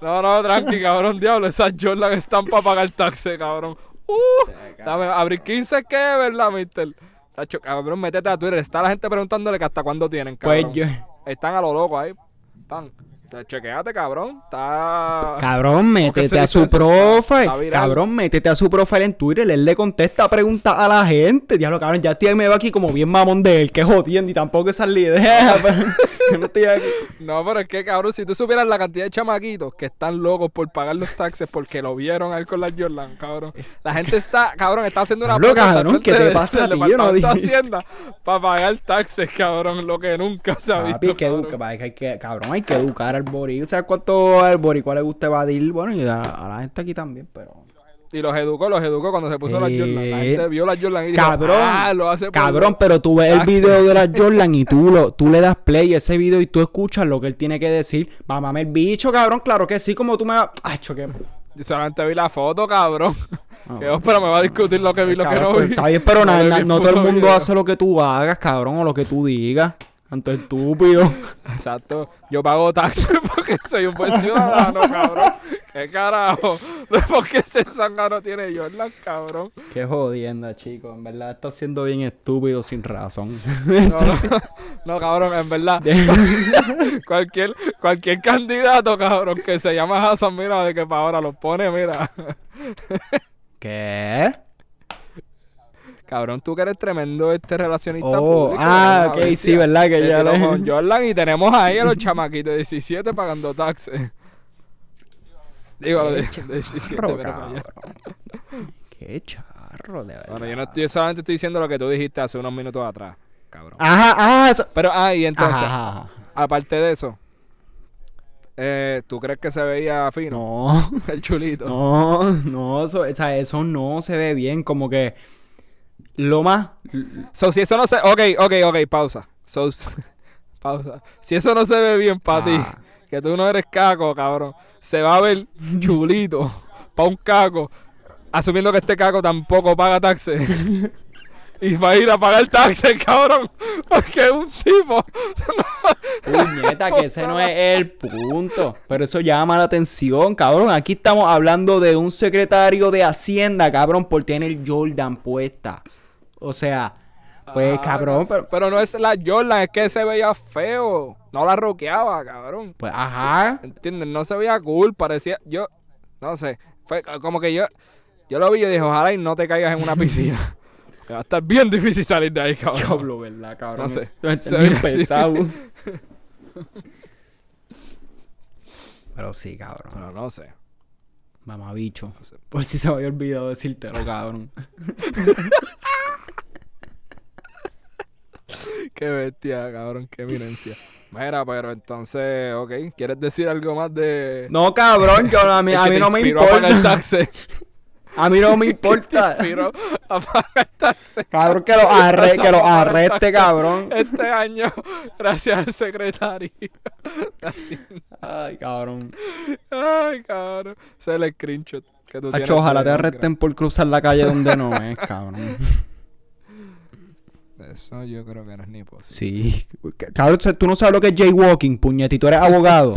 No, no, tranqui, cabrón, diablo. Esas Jordan están para pagar taxes, cabrón. Uh, dame, abrir 15 qué, ¿verdad, mister? Tacho, cabrón, métete a Twitter. Está la gente preguntándole que hasta cuándo tienen, Pues cabrón. yo. Están a lo loco ahí. Pan. Te- Chequéate, cabrón. Está. Cabrón, métete a su eso? Profile. Cabrón, métete a su profile en Twitter. Él le contesta preguntas a la gente. Diablo, cabrón, ya estoy, me veo aquí como bien mamón de él, que jodiendo y tampoco esa es la idea. [LAUGHS] pero [LAUGHS] no estoy aquí. No, pero es que, cabrón, si tú supieras la cantidad de chamaquitos que están locos por pagar los taxes porque lo vieron a él con las Jordan, cabrón. La gente está, cabrón, está haciendo una al cabrón, ¿qué te pasa a ti? Yo no Hacienda para pagar taxes, cabrón, lo que nunca se ha Papi, visto. que hay que- cabrón, hay que educar al boricua. ¿Sabes cuánto al boricua le gusta evadir? Bueno, y a, a la gente aquí también, pero... Y los educó, los educó cuando se puso las Jordan. La Eh, gente vio las Jordan y dijo, Cabrón, ah, lo hace por- cabrón, pero tú ves el taxes". video de la [LAUGHS] Jordan y tú, lo, tú le das play a ese video y tú escuchas lo que él tiene que decir. Mamame el bicho, cabrón, claro que sí, como tú me vas... Ay, choque. Yo solamente vi la foto, cabrón. Ah, [LAUGHS] Que pero me va a discutir lo que vi y lo que no pues, vi. Está bien, pero [LAUGHS] No na- na- todo el mundo video. hace lo que tú hagas, cabrón, o lo que tú digas. Tanto estúpido. [LAUGHS] Exacto. Yo pago taxes [LAUGHS] porque soy un buen ciudadano, cabrón. ¿Qué carajo? [LAUGHS] ¿Por qué ese zángano tiene Jordan, cabrón? Qué jodienda, chico. En verdad está siendo bien estúpido sin razón. No, no, no, cabrón, en verdad. cualquier, cualquier candidato, cabrón, que se llama Hassan, mira, de que para ahora lo pone, mira. ¿Qué? Cabrón, tú que eres tremendo este relacionista Oh, público. ah, ok, sí, verdad que Te ya le- con [LAUGHS] Jordan y tenemos ahí a los chamaquitos de 17 pagando taxes. [LAUGHS] Digo, de, de 17, Charro, pero. [LAUGHS] Qué charro, de verdad. Bueno, yo, no yo solamente estoy diciendo lo que tú dijiste hace unos minutos atrás, cabrón. Ajá, ajá, eso- Pero, ah, y entonces, Ajá, ajá. aparte de eso, eh, ¿tú crees que se veía fino? No, El chulito. no, no, eso, o sea, eso no se ve bien, como que lo más... So, si eso no se... Ok, ok, ok, pausa. So, [LAUGHS] pausa. Si eso no se ve bien para ti, Ah. que tú no eres caco, cabrón, se va a ver chulito [LAUGHS] para un caco, asumiendo que este caco tampoco paga taxes. [LAUGHS] y va a ir a pagar taxes, cabrón, porque es un tipo... Puñeta, que ese no es el punto. Pero eso llama la atención, cabrón. Aquí estamos hablando de un secretario de Hacienda, cabrón, por tener Jordan puesta. O sea, pues, Ah, cabrón, pero... Pero no es la Jordan, es que se veía feo. No la roqueaba, cabrón. Pues, ajá. ¿Entiendes? No se veía cool, parecía... Yo, no sé, fue como que yo... Yo lo vi y dije, ojalá y no te caigas en una [LAUGHS] piscina. Va a estar bien difícil salir de ahí, cabrón. Diablo, ¿verdad, cabrón? No sé. Se bien ve así. pesado. [LAUGHS] Pero sí, cabrón. Pero no sé. Mamabicho. No sé. Por si se me había olvidado decírtelo, cabrón. [LAUGHS] Qué bestia, cabrón, qué eminencia. Mira, pero entonces, ok, ¿quieres decir algo más de... No, cabrón, yo, a mí, el a mí no me importa. taxes? [LAUGHS] A mí no me [LAUGHS] importa. Cabrón, que lo, arre, que lo arreste, cabrón. Este año, gracias al secretario. Ay, cabrón. Ay, cabrón. Ese es el screenshot que tú. Hacho, ojalá te arresten por cruzar la calle donde no es, cabrón. [LAUGHS] Eso yo creo que no es ni posible. Sí. Cabrón, tú no sabes lo que es jaywalking, puñetito, eres abogado.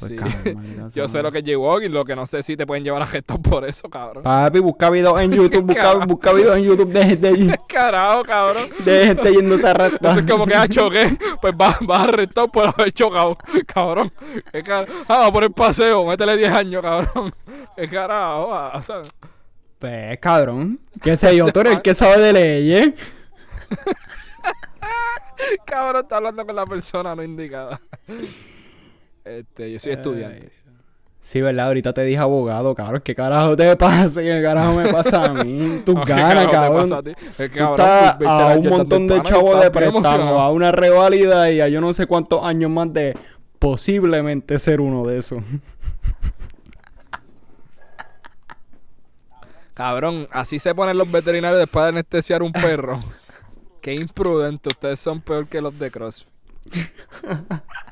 Pues, Sí. cabrón, maldita [LAUGHS] Yo sé lo que es jaywalking, lo que no sé si te pueden llevar a gestos por eso, cabrón. Papi, busca videos en [LAUGHS] YouTube, busca, busca videos en YouTube de, de, [LAUGHS] Carajo, cabrón. de gente yéndose a arrestar. Eso es como que ha choqué, pues vas va arrestado por haber chocado, cabrón. ¿Qué car- Ah, va por el paseo, métele 10 años, cabrón. ¿Qué carajo? va? ¿sabes? Pues, cabrón. ¿Qué sé yo? Tú eres el que sabe de leyes. Cabrón, está hablando con la persona no indicada. Este, yo soy estudiante. Sí, ¿verdad? Ahorita te dije abogado, cabrón. ¿Qué carajo te pasa? ¿Qué carajo me pasa a mí? [LAUGHS] Tus No, ¿qué ganas, te cabrón. pasa a ti? Es que, Tú estás viste a un montón de chavos de préstamo, a una revalida y a yo no sé cuántos años más de posiblemente ser uno de esos. Cabrón, así se ponen los veterinarios después de anestesiar un perro. [LAUGHS] Qué imprudente, ustedes son peor que los de CrossFit. [LAUGHS]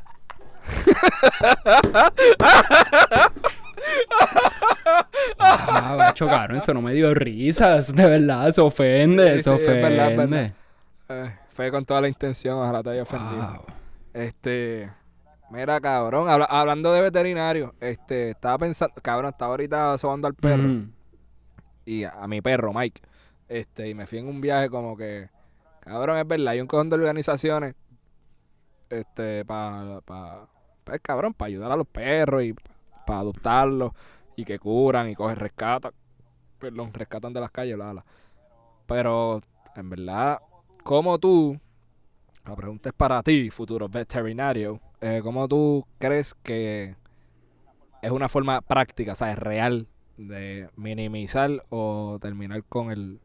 Ah, macho, cabrón, eso no me dio risa. eso de verdad, se ofende, Sí, se sí, es ofende. verdad, es verdad. Eh, fue con toda la intención, ojalá te haya ofendido. Wow. Este, mira, cabrón, habla- hablando de veterinario, este, estaba pensando, cabrón, estaba ahorita sobando al perro Ujú. y a, a mi perro, Mike. Este, y me fui en un viaje como que, cabrón, es verdad, hay un cojón de organizaciones, este, para pa, pues cabrón, para ayudar a los perros y para adoptarlos y que curan y cogen rescatan, perdón, rescatan de las calles. Pero en verdad, como tú, la pregunta es para ti, futuro veterinario, eh, ¿cómo tú crees que es una forma práctica, o sea, real de minimizar o terminar con el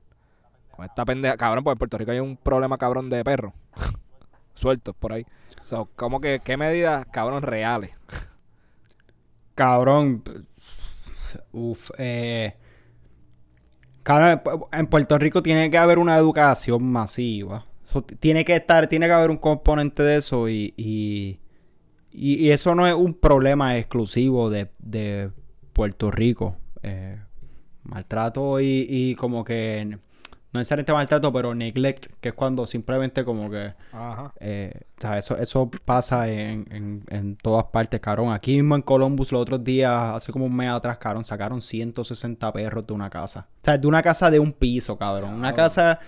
con esta pendeja, cabrón, porque en Puerto Rico hay un problema cabrón de perros [LAUGHS] sueltos por ahí. So, ¿cómo que qué medidas, cabrón, reales? Cabrón. Uf, eh. En Puerto Rico tiene que haber una educación masiva. Tiene que estar, tiene que haber un componente de eso y, y, y, y eso no es un problema exclusivo de, de Puerto Rico. Eh, maltrato y, y como que no necesariamente maltrato, pero neglect, que es cuando simplemente como que... Ajá. Eh, o sea, eso, eso pasa en, en, en todas partes, cabrón. Aquí mismo en Columbus los otros días, hace como un mes atrás, cabrón, sacaron 160 perros de una casa. O sea, de una casa de un piso, cabrón. Una casa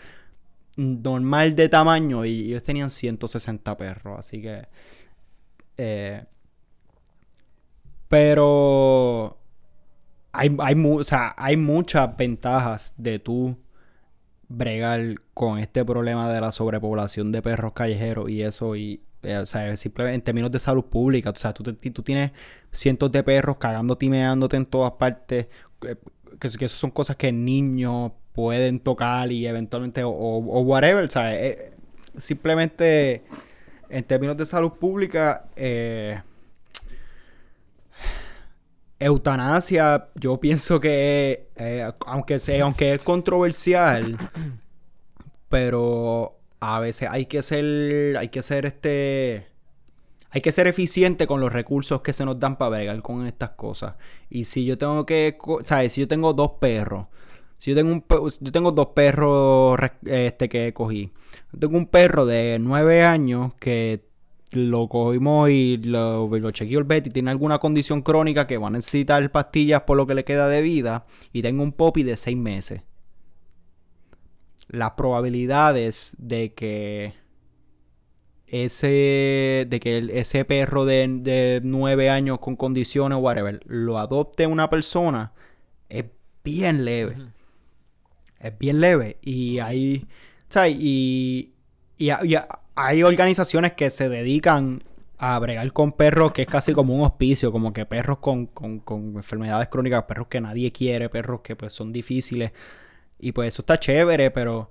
normal de tamaño y ellos tenían 160 perros, así que... eh, pero... Hay, hay, mu- o sea, hay muchas ventajas de tú bregar con este problema de la sobrepoblación de perros callejeros y eso y eh, o sea, simplemente en términos de salud pública, o sea, tú, te- tú tienes cientos de perros cagando, timeándote en todas partes, que, que eso son cosas que niños pueden tocar y eventualmente o, o- o whatever, o sea, eh, simplemente en términos de salud pública, eh, eutanasia, yo pienso que, eh, aunque sea, aunque es controversial, pero a veces hay que ser, hay que ser este, hay que ser eficiente con los recursos que se nos dan para bregar con estas cosas. Y si yo tengo que, ¿sabes? Si yo tengo dos perros, si yo tengo un, yo tengo dos perros este que cogí, tengo un perro de nueve años que lo cogimos y lo, lo chequeó el vet y tiene alguna condición crónica que va a necesitar pastillas por lo que le queda de vida. Y tengo un popi de seis meses. Las probabilidades de que ese de que el- ese perro de, de nueve años con condiciones whatever lo adopte una persona es bien leve es bien leve y hay ¿sabes? y, y, y hay organizaciones que se dedican a bregar con perros que es casi como un hospicio como que perros con, con, con enfermedades crónicas perros que nadie quiere perros que pues son difíciles y pues eso está chévere pero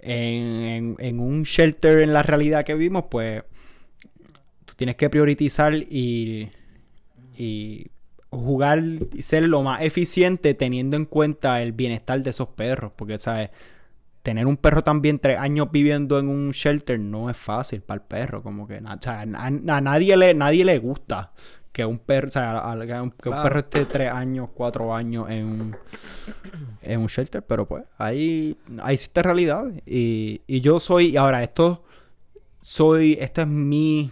en, en- un shelter en la realidad que vimos pues tú tienes que priorizar y, y jugar y ser lo más eficiente teniendo en cuenta el bienestar de esos perros. Porque, ¿sabes? Tener un perro también tres años viviendo en un shelter no es fácil para el perro. Como que o sea, a, a nadie, le, nadie le gusta que un perro, o sea, a- que un, Claro. perro esté tres años, cuatro años en un, en un shelter. Pero pues, hay, hay ciertas realidades. Y, y yo soy, y ahora esto, soy, esta es mi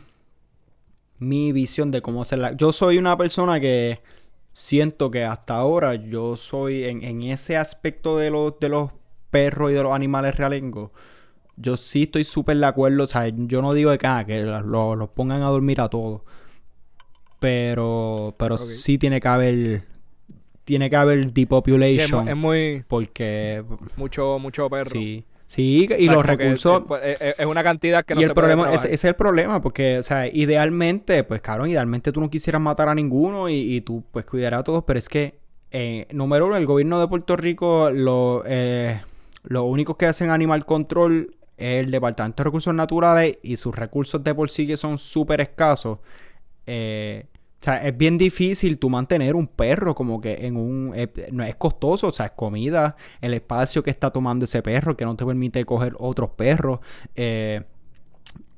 mi visión de cómo hacerla. Yo soy una persona que siento que hasta ahora yo soy en, en ese aspecto de los, de los perros y de los animales realengos. Yo sí estoy súper de acuerdo. O sea, yo no digo de que, ah, que lo- los pongan a dormir a todos. Pero, pero sí tiene que haber. Tiene que haber Sí, es, mu- depopulation. es muy porque. mucho mucho perro. Sí. Sí, O y sea, los recursos. eh, pues, eh, eh, es una cantidad que no y se el puede problema, ese, es el problema, porque, o sea, idealmente, pues, cabrón, idealmente tú no quisieras matar a ninguno y, y tú, pues, cuidarás a todos, pero es que, eh, número uno, el gobierno de Puerto Rico, lo, eh, los únicos que hacen animal control es el Departamento de Recursos Naturales y sus recursos de por sí que son súper escasos. Eh, o sea, es bien difícil tú mantener un perro como que en un... es costoso, o sea, es comida, el espacio que está tomando ese perro que no te permite coger otros perros. eh,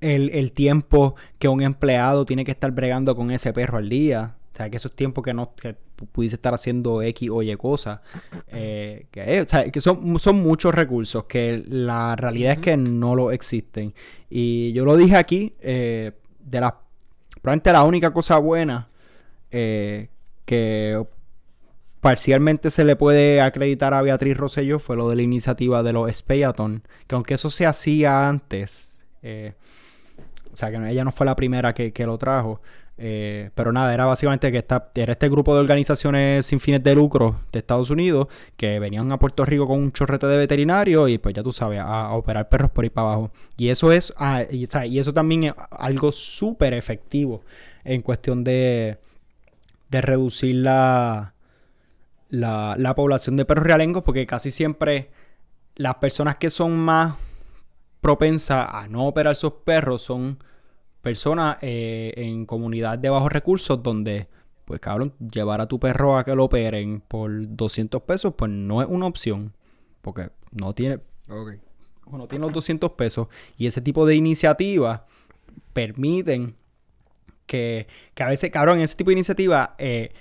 el, el tiempo que un empleado tiene que estar bregando con ese perro al día. O sea, que esos tiempos que no que pu- pudiese estar haciendo X o Y cosas. eh, que, eh, o sea, que son, son muchos recursos que la realidad es que no lo existen. Y yo lo dije aquí, eh, de las probablemente la única cosa buena que parcialmente se le puede acreditar a Beatriz Rosselló fue lo de la iniciativa de los Speyathon, que aunque eso se hacía antes, o sea que ella no fue la primera que, que lo trajo, Eh, pero nada, era básicamente que esta, era este grupo de organizaciones sin fines de lucro de Estados Unidos que venían a Puerto Rico con un chorrete de veterinarios y pues ya tú sabes, a, operar perros por ahí para abajo. Y eso es, ah, y, y, eso también es algo súper efectivo en cuestión de, de reducir la, la, la población de perros realengos porque casi siempre las personas que son más propensas a no operar sus perros son personas eh, en comunidad de bajos recursos donde, pues cabrón, llevar a tu perro a que lo operen por 200 pesos, pues no es una opción. Porque no tiene... No tiene los 200 pesos. Y ese tipo de iniciativas permiten que, que a veces, cabrón, ese tipo de iniciativas, eh,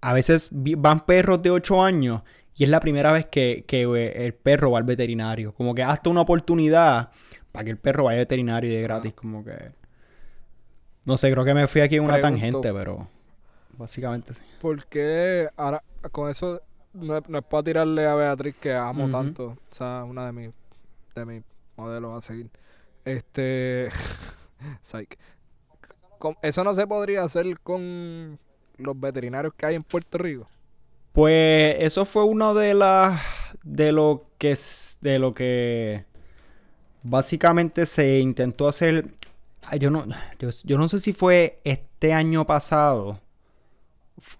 a veces van perros de 8 años y es la primera vez que, que eh, el perro va al veterinario. Como que hasta una oportunidad para que el perro vaya al veterinario y de gratis. Como que... No sé, creo que me fui aquí en una tangente, pero básicamente sí. ¿Por qué ahora con eso no, es para tirarle a Beatriz que amo tanto? O sea, una de mis de mis modelos a seguir. Este [LAUGHS] Psych. Eso no se podría hacer con los veterinarios que hay en Puerto Rico. Pues eso fue uno de las de lo que de lo que básicamente se intentó hacer yo no, yo, no sé si fue este año pasado.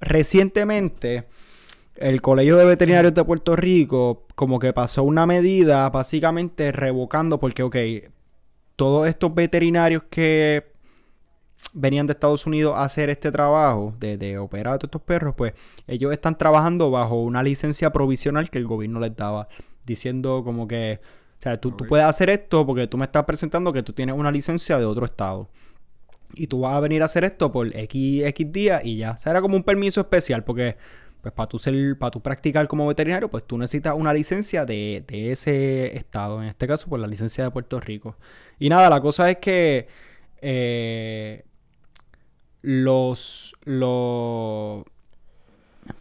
Recientemente, el Colegio de Veterinarios de Puerto Rico como que pasó una medida básicamente revocando porque, ok, todos estos veterinarios que venían de Estados Unidos a hacer este trabajo de, de operar a todos estos perros, pues ellos están trabajando bajo una licencia provisional que el gobierno les daba, diciendo como que sea, tú, puedes hacer esto porque tú me estás presentando que tú tienes una licencia de otro estado. Y tú vas a venir a hacer esto por X, X días y ya. O sea, era como un permiso especial porque pues para tú ser, para tú practicar como veterinario, pues tú necesitas una licencia de, ese estado, en este caso, por la licencia de Puerto Rico. Y nada, la cosa es que eh, los, los,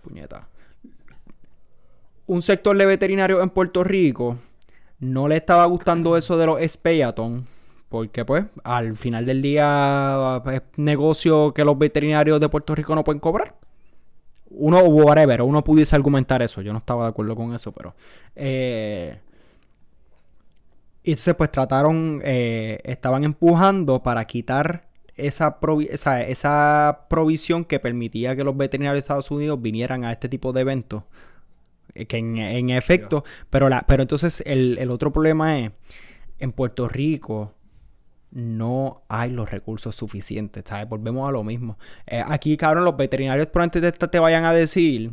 puñeta, un sector de veterinario en Puerto Rico no le estaba gustando [CLEARS THROAT] eso de los Speyaton. Porque pues al final del día es negocio que los veterinarios de Puerto Rico no pueden cobrar. Uno, whatever, uno pudiese argumentar eso. Yo no estaba de acuerdo con eso, pero... Eh, y entonces pues trataron, eh, estaban empujando para quitar esa, esa, esa, provisión que permitía que los veterinarios de Estados Unidos vinieran a este tipo de eventos que en, efecto, pero, la, pero entonces el, otro problema es, en Puerto Rico no hay los recursos suficientes, ¿sabes? Volvemos a lo mismo. Eh, aquí, cabrón, los veterinarios por antes de esta te vayan a decir,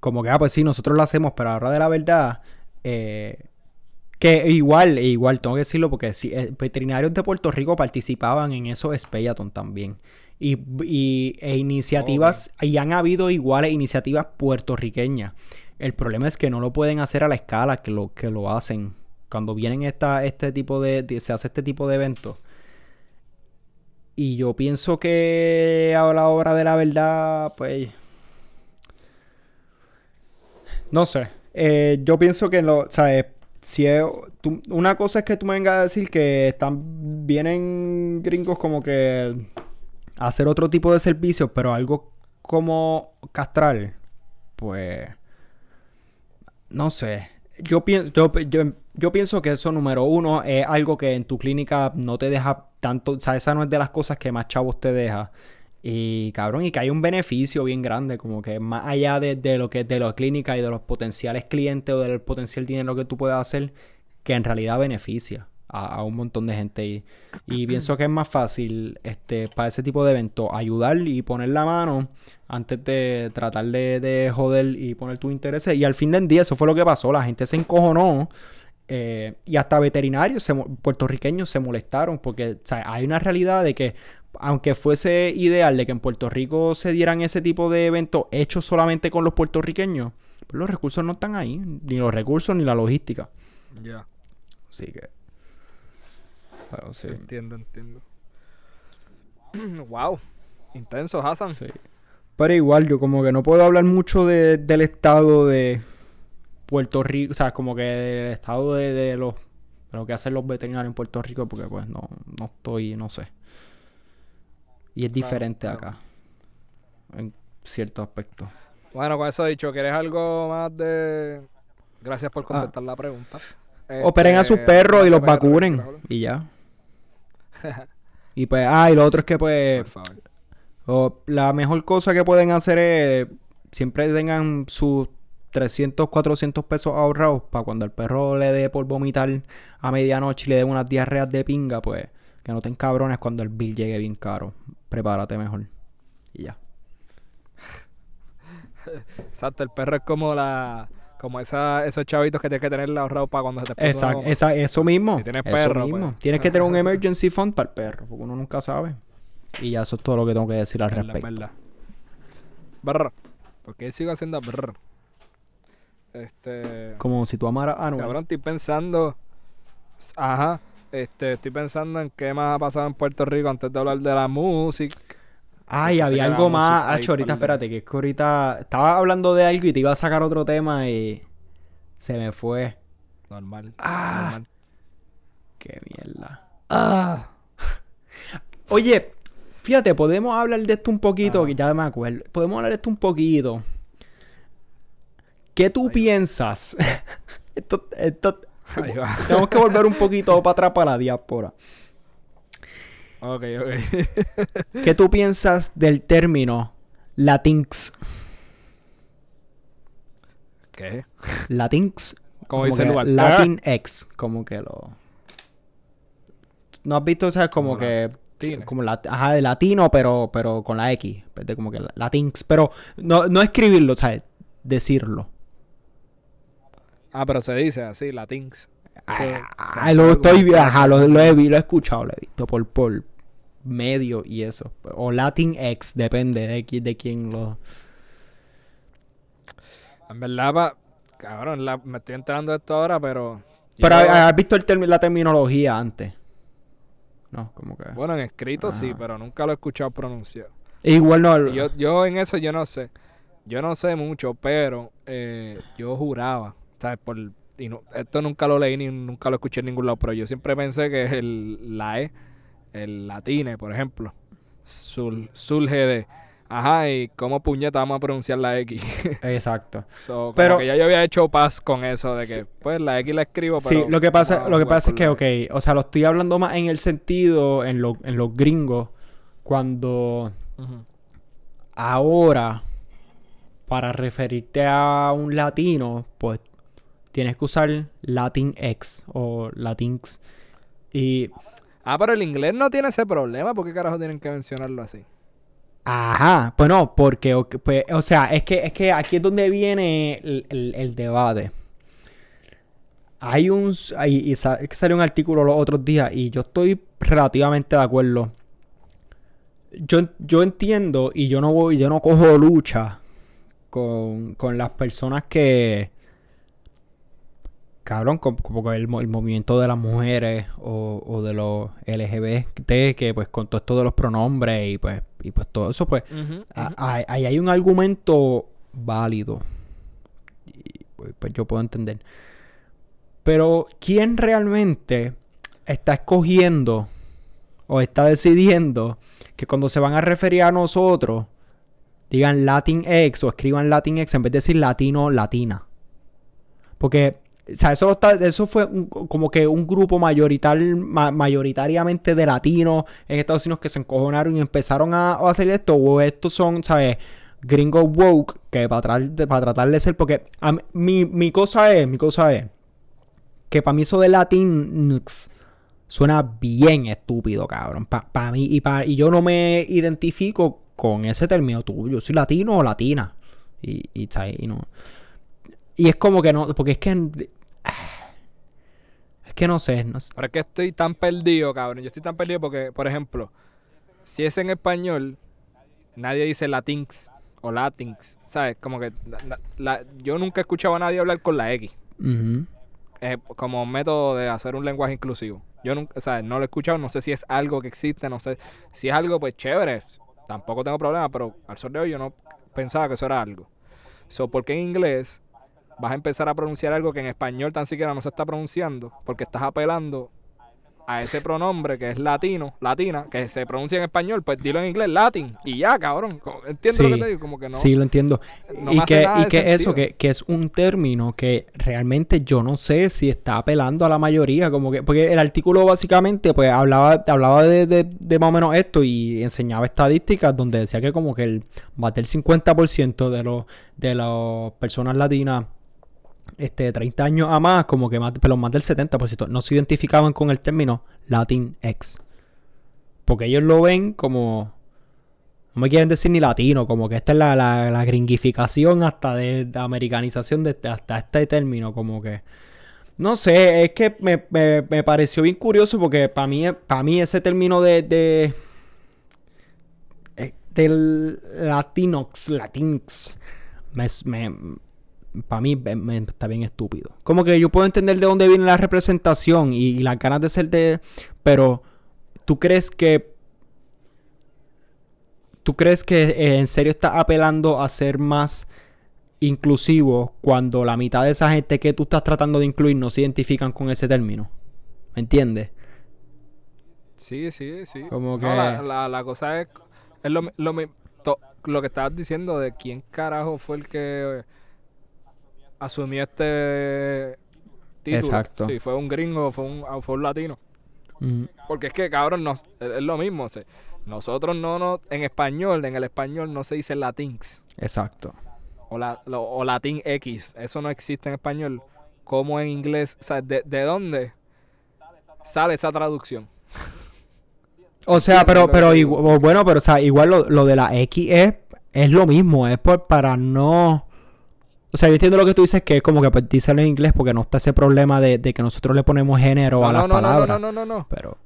como que, ah, pues sí, nosotros lo hacemos, pero ahora de la verdad, eh, que igual, igual, tengo que decirlo porque si, veterinarios de Puerto Rico participaban en eso Speyaton también y, e iniciativas, y han habido iguales iniciativas puertorriqueñas. El problema es que no lo pueden hacer a la escala que lo, que lo hacen. Cuando vienen esta, este tipo de, se hace este tipo de eventos. Y yo pienso que a la hora de la verdad, pues... No sé. Eh, yo pienso que lo, ¿sabes? Si una cosa es que tú me vengas a decir que están vienen gringos como que hacer otro tipo de servicios, pero algo como castral, pues no sé. Yo, pienso, yo, pienso que eso, número uno, es algo que en tu clínica no te deja tanto. O sea, esa no es de las cosas que más chavos te deja. Y cabrón, y que hay un beneficio bien grande, como que más allá de, lo que de la clínica y de los potenciales clientes o del potencial dinero que tú puedes hacer, que en realidad beneficia a, un montón de gente. Y, pienso que es más fácil este, para ese tipo de eventos ayudar y poner la mano antes de tratar de, joder y poner tus intereses. Y al fin del día eso fue lo que pasó. La gente se encojonó. Eh, y hasta veterinarios puertorriqueños se molestaron porque hay una realidad de que aunque fuese ideal de que en Puerto Rico se dieran ese tipo de eventos hechos solamente con los puertorriqueños, pues los recursos no están ahí, ni los recursos ni la logística. Ya. Así que Entiendo, entiendo. [CLEARS THROAT] wow. Intenso, Hassan. Sí. Pero igual, yo como que no puedo hablar mucho del estado de Puerto Rico, o sea, como que del estado de, los lo que hacen los veterinarios en Puerto Rico, porque pues no, no estoy, no sé. Y es diferente claro. acá. En cierto aspecto. Bueno, con eso dicho, ¿quieres algo más de...? Gracias por contestar la pregunta. Operen a sus Este, perros y los vacunen. Y ya. [LAUGHS] Y pues, ah, y lo otro es que pues, Por favor. o la mejor cosa que pueden hacer es siempre tengan sus 300, 400 pesos ahorrados para cuando el perro le dé por vomitar a medianoche y le dé unas diarreas de pinga, pues que no te cabrones cuando el bill llegue bien caro. Prepárate mejor. Y ya. [LAUGHS] Exacto, el perro es como la... Como esa, esos chavitos que tienes que tener ahorrado para cuando se te Esa, esa- eso mismo. Si tienes eso perro, mismo. pues. Tienes que tener un emergency fund para el perro, porque uno nunca sabe. Y ya eso es todo lo que tengo que decir al Verdad, respecto. verdad. Brr. ¿Por qué sigo haciendo brr? Este... Como si tú amaras a. Cabrón, estoy pensando... Ajá. Este, estoy pensando en qué más ha pasado en Puerto Rico antes de hablar de la música. Ay, había algo más. Hacho, ahorita, espérate, que es que ahorita estaba hablando de algo y te iba a sacar otro tema y se me fue. Normal. Ah. normal. Qué mierda. Ah. [LAUGHS] Oye, fíjate, podemos hablar de esto un poquito, Ah. que ya me acuerdo. Podemos hablar de esto un poquito. ¿Qué tú piensas? [LAUGHS] esto, esto, Ahí va. tenemos que volver un poquito para atrás para la diáspora. Ok, ok. [LAUGHS] ¿Qué tú piensas del término Latinx? ¿Qué? Latinx. Como dice el lugar. Latinx. Como que lo. ¿No has visto? O sea, como Como que. Latine. Como lat- ajá, de latino, pero, pero con la X. como que la- Latinx. Pero no, no escribirlo, ¿sabes? Decirlo. Ah, pero se dice así, Latinx. Ah, ah, lo es estoy ajá, lo, lo he, vi- lo he escuchado, lo he visto por, por medio y eso. O Latinx, depende de, de quién lo. En verdad, pa- cabrón, la- me estoy enterando de esto ahora, pero... Pero yo- has visto el la terminología antes. No, como que. Bueno, en escrito sí, Ajá. pero nunca lo he escuchado pronunciado. Igual no. Yo, yo en eso yo no sé. Yo no sé mucho, pero eh, yo juraba, ¿sabes? Por, y no- esto nunca lo leí ni nunca lo escuché en ningún lado, pero yo siempre pensé que el, la E, el latine, por ejemplo, sul- surge de, ajá, y cómo puñeta vamos a pronunciar la X. [LAUGHS] Exacto. So, Pero- que ya yo había hecho paz con eso de que, Sí. pues, la X la escribo, Sí, lo que pasa, lo que pasa es que, ok, o sea, lo estoy hablando más en el sentido, en, lo- en los gringos, cuando ahora, para referirte a un latino, pues tienes que usar Latinx o Latinx. Y, Ah, pero el inglés no tiene ese problema, ¿por qué carajo tienen que mencionarlo así? ajá, pues no, porque, pues, o sea, es que, es que aquí es donde viene el, el- el debate. Hay un, hay- y es que salió un artículo los otros días y yo estoy relativamente de acuerdo. Yo, yo entiendo y yo no voy, yo no cojo lucha con, con las personas que, cabrón, como con el, el movimiento de las mujeres o, o de los LGBT, que pues con todo esto de los pronombres y pues, y pues todo eso, pues ahí hay un argumento válido. Y pues yo puedo entender. Pero, ¿quién realmente está escogiendo o está decidiendo que cuando se van a referir a nosotros digan Latinx o escriban Latinx en vez de decir latino, latina? Porque, o sea, eso, eso fue como que un grupo mayoritario, ma- mayoritariamente de latinos en Estados Unidos que se encojonaron y empezaron a, hacer esto. O estos son, ¿sabes? Gringos woke que para tratar para tratar de ser. Porque mi, mi cosa es, mi cosa es que para mí eso de Latinx suena bien estúpido, cabrón. Para mí, y, pa- y yo no me identifico con ese término tuyo. Yo soy latino o latina. Y, y, y no. Y es como que no, porque es que. [SIGHS] Es que no sé, no sé. Pero es que estoy tan perdido, cabrón. Yo estoy tan perdido porque, por ejemplo, si es en español, nadie dice latinx o latinx. ¿Sabes? Como que la- la- la- yo nunca he escuchado a nadie hablar con la X eh, como método de hacer un lenguaje inclusivo. Yo nunca, o sea, no lo he escuchado, no sé si es algo que existe, no sé. Si es algo, pues chévere, tampoco tengo problema, pero al sol de hoy yo no pensaba que eso era algo. So, ¿por qué en inglés vas a empezar a pronunciar algo que en español tan siquiera no se está pronunciando? Porque estás apelando a ese pronombre que es latino, latina, que se pronuncia en español, pues dilo en inglés, latin, y ya, cabrón. ¿Entiendes lo que te digo? Como que no. Sí, lo entiendo. no y que, y que eso, que, que es un término que realmente yo no sé si está apelando a la mayoría, como que, porque el artículo básicamente pues hablaba, hablaba de, de, de más o menos esto y enseñaba estadísticas donde decía que como que el más del 50% de los de las personas latinas este, de 30 años a más, como que más, pero más del 70% no se identificaban con el término Latinx. Porque ellos lo ven como no me quieren decir ni latino, como que esta es la, la, la gringificación hasta de, de americanización de este- hasta este término, como que... No sé, es que me, me- me pareció bien curioso porque para mí, para mí ese término de, de... eh, del latinox, latinx, me, para mí me- está bien estúpido. Como que yo puedo entender de dónde viene la representación y, y las ganas de ser de... Pero, ¿tú crees que ¿Tú crees que eh, en serio está apelando a ser más inclusivo cuando la mitad de esa gente que tú estás tratando de incluir no se identifican con ese término? ¿Me entiendes? Sí, sí, sí. Como No, que- la, la- la cosa es, es lo, lo, to- lo que estabas diciendo de quién carajo fue el que asumió este título. Exacto. Si fue un gringo o fue un, o fue un latino. Mm, Porque es que, cabrón, nos, es, lo mismo. o sea, nosotros no nos... En español, en el español no se dice latinx. exacto. O, la, lo- o latín X. Eso no existe en español. Como en inglés. O sea, ¿de, de dónde sale esa traducción? O sea, pero, pero igual, bueno, pero o sea, igual lo, lo de la X es, es lo mismo, es por, para no... O sea, yo entiendo lo que tú dices, que es como que pues, díselo en inglés porque no está ese problema de, de que nosotros le ponemos género a no, las no, no, no, palabras. no, no, no, no. Pero,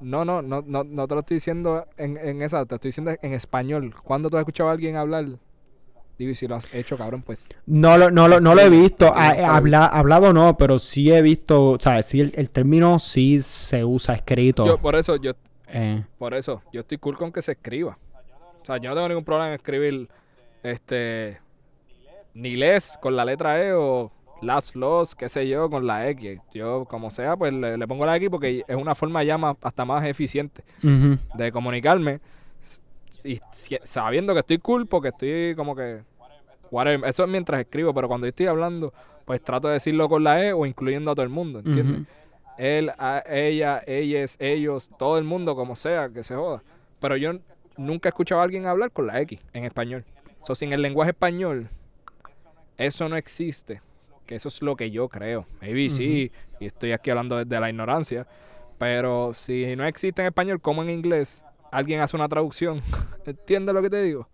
No, no, no, no, no te lo estoy diciendo en, en esa, te estoy diciendo en español. ¿Cuándo tú has escuchado a alguien hablar? Digo, y si lo has hecho, cabrón, pues. No lo, no lo, no lo he visto. Ah, habla- hablado no, pero sí he visto. O sea, sí el, el término sí se usa escrito. Yo, por eso, yo, Eh, por eso, yo estoy cool con que se escriba. O sea, yo no tengo ningún problema en escribir, este, ni les con la letra E o las, los, qué sé yo, con la X. Yo, como sea, pues le, le pongo la X porque es una forma ya más, hasta más eficiente de comunicarme y sabiendo que estoy cool porque estoy como que whatever. eso es mientras escribo pero cuando estoy hablando pues trato de decirlo con la E o incluyendo a todo el mundo ¿entiendes? Él a- ella ellas ellos todo el mundo como sea que se joda pero yo nunca he escuchado a alguien hablar con la X en español so, sin el lenguaje español eso no existe que eso es lo que yo creo maybe sí y estoy aquí hablando desde la ignorancia pero si no existe en español como en inglés alguien hace una traducción [LAUGHS] ¿entiendes lo que te digo?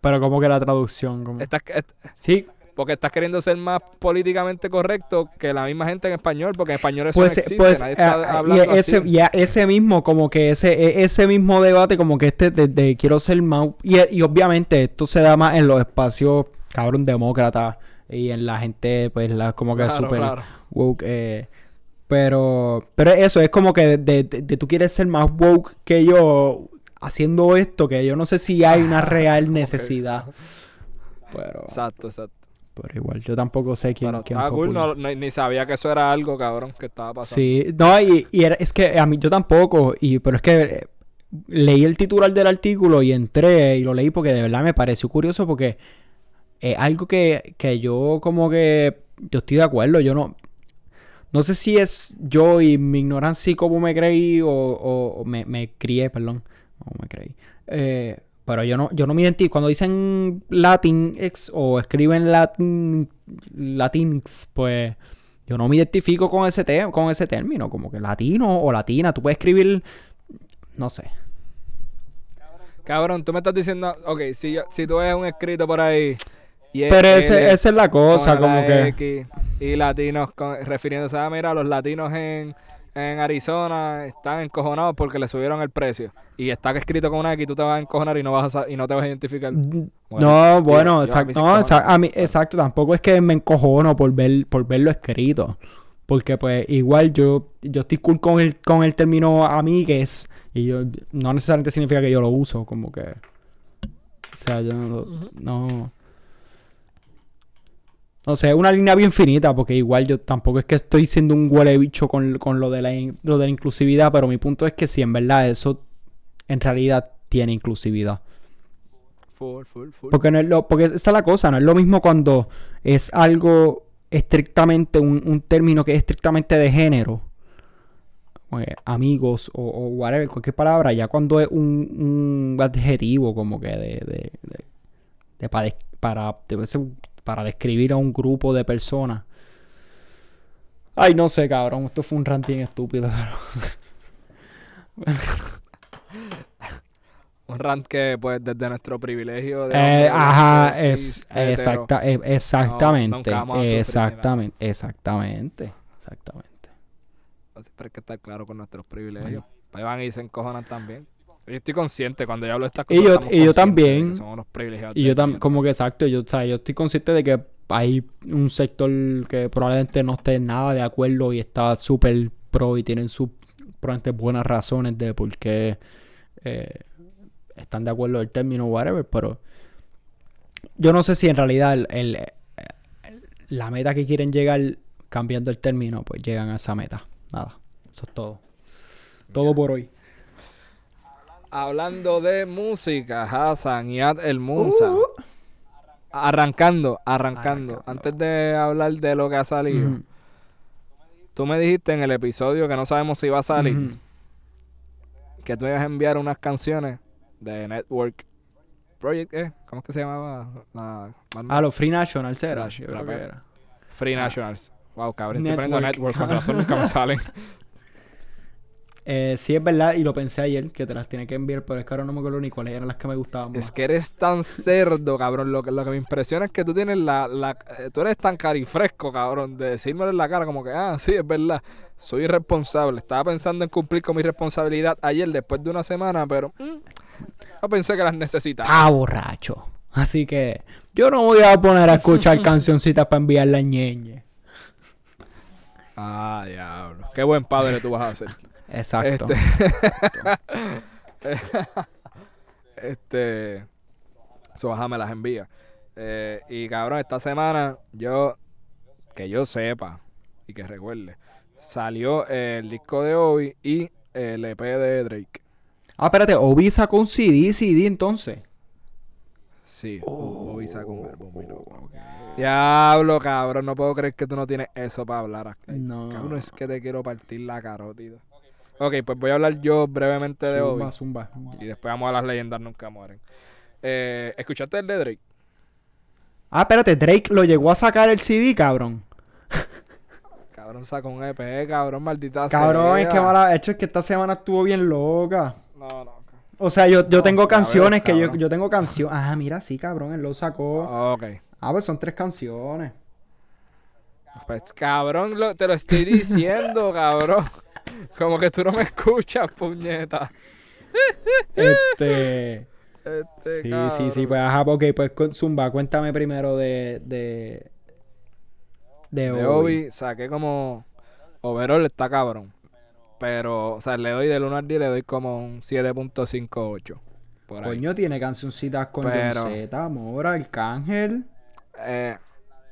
Pero como que la traducción. Como... Estás, est- Sí, porque estás queriendo ser más políticamente correcto que la misma gente en español, porque en español eso pues, no existe, pues nadie está ah, hablando y ese, así. y a- ese mismo, como que ese, e- ese mismo debate, como que este de, de quiero ser más. Y, y obviamente esto se da más en los espacios, cabrón, demócratas. Y en la gente, pues, la, como que Claro, súper claro. woke. eh, pero, pero eso es como que de, de- tú quieres ser más woke que yo haciendo esto, que yo no sé si hay una real Ok. necesidad. Pero, Exacto, exacto. pero igual, yo tampoco sé quién, Pero quién cool, no- no- ni sabía que eso era algo, cabrón, que estaba pasando. Sí, no, y, y era- es que a mí yo tampoco, y pero es que eh, leí el titular del artículo y entré y lo leí porque de verdad me pareció curioso porque es algo que, que yo como que yo estoy de acuerdo, yo no no sé si es yo y mi ignorancia y cómo me creí o, o- me crié, perdón, o me creí. Eh, pero yo no, yo no me identifico. Cuando dicen Latinx o escriben Latin, Latinx, pues yo no me identifico con ese, te- con ese término. Como que latino o latina. Tú puedes escribir, no sé. Cabrón, tú me estás diciendo, ok, si, yo- si tú ves un escrito por ahí y es Pero ese, esa es la cosa, con la como que... X y latinos, con- refiriéndose a, mira, los latinos en, en Arizona están encojonados porque le subieron el precio. Y está escrito con una X, tú te vas a encojonar y no vas a, y no te vas a identificar. No, Bueno, yo a exacto. no, cojones, exa- a mí, exacto, tampoco es que me encojono por ver, por verlo escrito. Porque pues igual yo, yo estoy cool con el, con el término amigues. Y yo no necesariamente significa que yo lo uso, como que. O sea, yo no. No. No sé, es una línea bien finita, porque igual yo tampoco es que estoy siendo un huele bicho con, con lo, de la, lo de la inclusividad, pero mi punto es que si en verdad eso en realidad tiene inclusividad. Full, full, full. Porque, no es lo, porque esa es la cosa, no es lo mismo cuando es algo estrictamente, un, un término que es estrictamente de género, eh, amigos o, o whatever, cualquier palabra, ya cuando es un, un adjetivo como que de, de, de- de pa- de- para, ser para describir a un grupo de personas. Ay, no sé, cabrón, esto fue un ranting estúpido. pero- [LAUGHS] Un rant que, pues, desde nuestro privilegio de. Eh, ajá, es exacta, eh, exactamente, sufrir exactamente, exactamente, exactamente. Siempre hay que estar claro con nuestros privilegios. Ahí van y se encojonan también. Yo estoy consciente cuando yo hablo de estas Y cosas. yo- y yo conscientes de también. somos unos privilegiados Y yo también, como que exacto, yo, o sea, yo estoy consciente de que hay un sector que probablemente no esté nada de acuerdo y está súper pro y tienen sus probablemente buenas razones de por qué eh, están de acuerdo el término whatever, pero yo no sé si en realidad el- el- el- la meta que quieren llegar cambiando el término, pues llegan a esa meta. Nada, eso es todo. Todo por hoy. Hablando de música, Hassan y Ad el Musa. Uh. Arrancando, arrancando. Arrancando. Antes de hablar de lo que ha salido. Tú me dijiste en el episodio que no sabemos si va a salir. Que tú ibas a enviar unas canciones de Network Project, ¿eh? ¿Cómo es que se llamaba? La? Ah, los Free National será. Slash, yo creo que rapero. era. Free Nationals. Wow, cabrón, estoy poniendo Network. Network, con razón nunca me [LAUGHS] salen. Eh, sí, es verdad, y lo pensé ayer, que te las tiene que enviar, pero es que ahora no me acuerdo ni cuáles eran las que me gustaban más. Es que eres tan cerdo, cabrón. Lo que, lo que me impresiona es que tú tienes la, la... eh, Tú eres tan carifresco, cabrón, de decírmelo en la cara como que, ah, sí, es verdad. Soy irresponsable. Estaba pensando en cumplir con mi responsabilidad ayer después de una semana, pero... mm, no pensé que las necesitaba. Ah, borracho. Así que yo no voy a poner a escuchar [LAUGHS] cancioncitas para enviarla a ñeñe. Ah, diablo. Qué buen padre tú vas a ser. Exacto. Este. [LAUGHS] este. Su baja me las envía. Eh, y cabrón, esta semana yo. Que yo sepa y que recuerde. Salió el disco de Obi y el EP de Drake. Ah, espérate, Obi sacó un CD, CD entonces. Sí, O- Obi sacó un loco. Diablo, cabrón, no puedo creer que tú no tienes eso para hablar aquí. No. Cabrón, es que te quiero partir la carotida. Ok, pues voy a hablar yo brevemente de Obi. Zumba, zumba. Y después vamos a las leyendas nunca mueren. Eh, ¿Escuchaste el de Drake? Ah, espérate, Drake lo llegó a sacar el CD, cabrón. Cabrón, sacó un EP, cabrón, maldita Cabrón, es que mala hecho es que esta semana estuvo bien loca. No, no. O sea, yo, yo No, tengo canciones que yo, yo tengo canciones. Ah, mira, sí, cabrón, él lo sacó. Ok. Ah, pues son tres canciones. Pues cabrón, lo- te lo estoy diciendo, [LAUGHS] cabrón. Como que tú no me escuchas, puñeta. Este. Este, Sí, cabrón. sí, sí, pues ajá, ok, pues Zumba, cuéntame primero de. de. de, De Obi. Obi saqué como. Overall está cabrón. Pero, o sea, le doy del 1 al 10, le doy como un 7.58. Por ahí. Coño, tiene cancioncitas con Pero- John Z, Mora, Arcángel. Eh,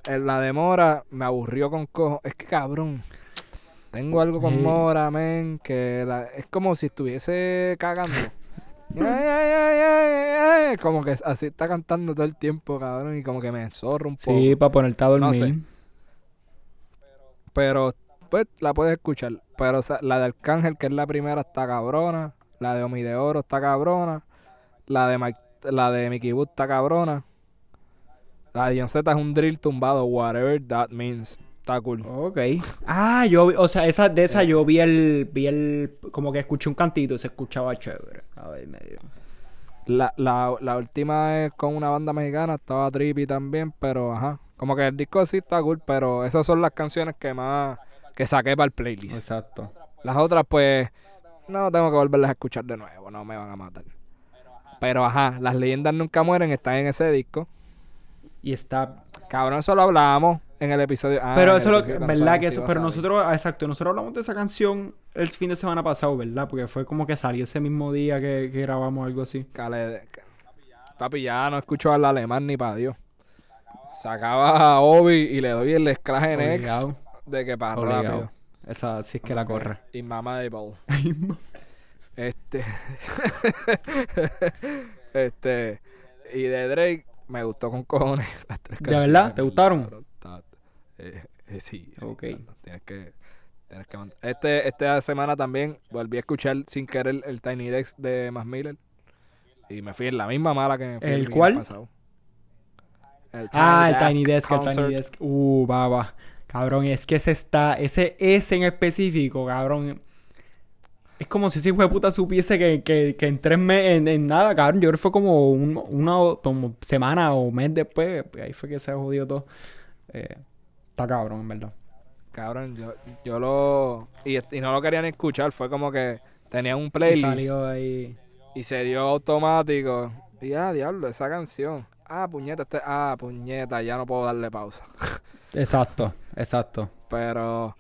en la de Mora me aburrió con cojo. Es que cabrón. Tengo algo con Sí. Mora, men, que la- es como si estuviese cagando. [LAUGHS] Como que así está cantando todo el tiempo, cabrón, y como que me zorro un poco. Sí, para ponerte a dormir. No sé. Pero, pues, la puedes escuchar. Pero o sea, la de Arcángel, que es la primera, está cabrona. La de Omi de Oro está cabrona. La de, Mike- la de Mickey Wood está cabrona. La de John Z es un drill tumbado, whatever that means. Está cool. Ok. Ah, yo vi, o sea, esa, de esa yo vi el, vi el, como que escuché un cantito y se escuchaba chévere. A ver, medio. La, la, la última es con una banda mexicana, estaba trippy también, pero ajá. Como que el disco sí está cool, pero esas son las canciones que más que saqué para el playlist. Exacto. Las otras, pues, no tengo que volverlas a escuchar de nuevo, no me van a matar. Pero ajá, las leyendas nunca mueren, están en ese disco. Y está. Cabrón, eso lo hablábamos en el episodio. ah, pero eso lo episodio no verdad que si eso, pero nosotros, ah, exacto, nosotros hablamos de esa canción el fin de semana pasado, ¿verdad? Porque fue como que salió ese mismo día que, que grabamos algo así. Cale- Papi, ya no escucho al alemán ni para Dios. Sacaba a Obi y le doy el scratch en X Obligado. de que para rápido. Esa sí es que la corre. Y mamá de Ball. [LAUGHS] Este. [LAUGHS] este. Y de Drake me gustó con cojones las tres ¿De verdad? ¿Te gustaron? Eh, [LAUGHS] eh, sí, sí, Ok. Tienes que. Tienes que este, esta semana también volví a escuchar sin querer el Tiny Dex de Mac Miller. Y me fui en la misma mala que me fui ¿El weekend cuál? pasado. El Ah, el Tiny Desk, el. Tiny Desk. Uh, baba. Cabrón, es que ese está, ese, ese en específico, cabrón. Es como si ese hijo de puta supiese que, que, que en tres meses, en, en nada, cabrón. Yo creo que fue como un- una como semana o mes después. pues, ahí fue que se jodió todo. Eh, está cabrón, en verdad. Cabrón, yo, yo lo. Y, y no lo quería ni escuchar. Fue como que tenía un Y playlist. salió ahí. Y se dio automático. Y ah, diablo, esa canción. Ah, puñeta, este. Ah, puñeta, ya no puedo darle pausa. [LAUGHS] Exacto, exacto. Pero.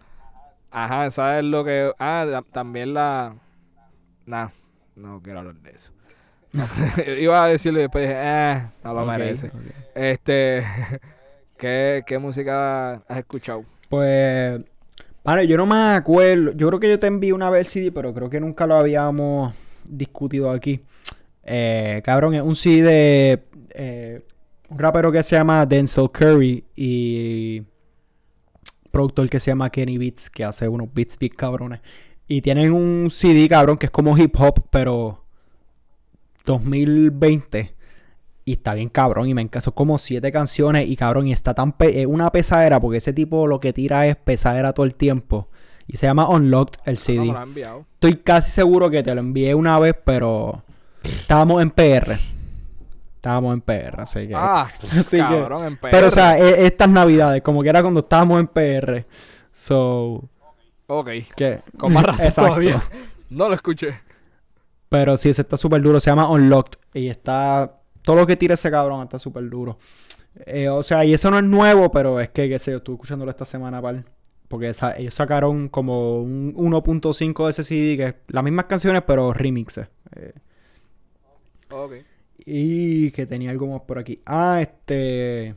Ajá, ¿sabes lo que.? Ah, ta- también la. Nah, no quiero hablar de eso. [LAUGHS] Iba a decirle y después dije, eh, no lo merece. Este. [LAUGHS] ¿qué, ¿Qué música has escuchado? Pues, vale, yo no me acuerdo. Yo creo que yo te envié una vez el CD, pero creo que nunca lo habíamos discutido aquí. Eh, cabrón, es un CD de eh, un rapero que se llama Denzel Curry y productor que se llama Kenny Beats, que hace unos beats big cabrones. Y tienen un CD, cabrón, que es como hip hop, pero 2020. Y está bien cabrón y me encanta. Son como siete canciones y cabrón y está tan... pe- es una pesadera porque ese tipo lo que tira es pesadera todo el tiempo. Y se llama Unlocked el No CD. lo has enviado. Estoy casi seguro que te lo envié una vez, pero... Estábamos en PR. Estábamos en PR, así que... Ah, [LAUGHS] Así que- cabrón, en pero o sea, PR. e- estas navidades, como que era cuando estábamos en PR. So... Ok, que con más razón [LAUGHS] Exacto. todavía. No lo escuché. Pero sí, ese está súper duro. Se llama Unlocked. Y está. Todo lo que tira ese cabrón está súper duro. Eh, o sea, y eso no es nuevo, pero es que, qué sé yo, estuve escuchándolo esta semana, pal. Porque ellos sacaron como un 1.5 de ese CD, que es las mismas canciones, pero remixes. Eh, Ok. y que tenía algo más por aquí. Ah, este.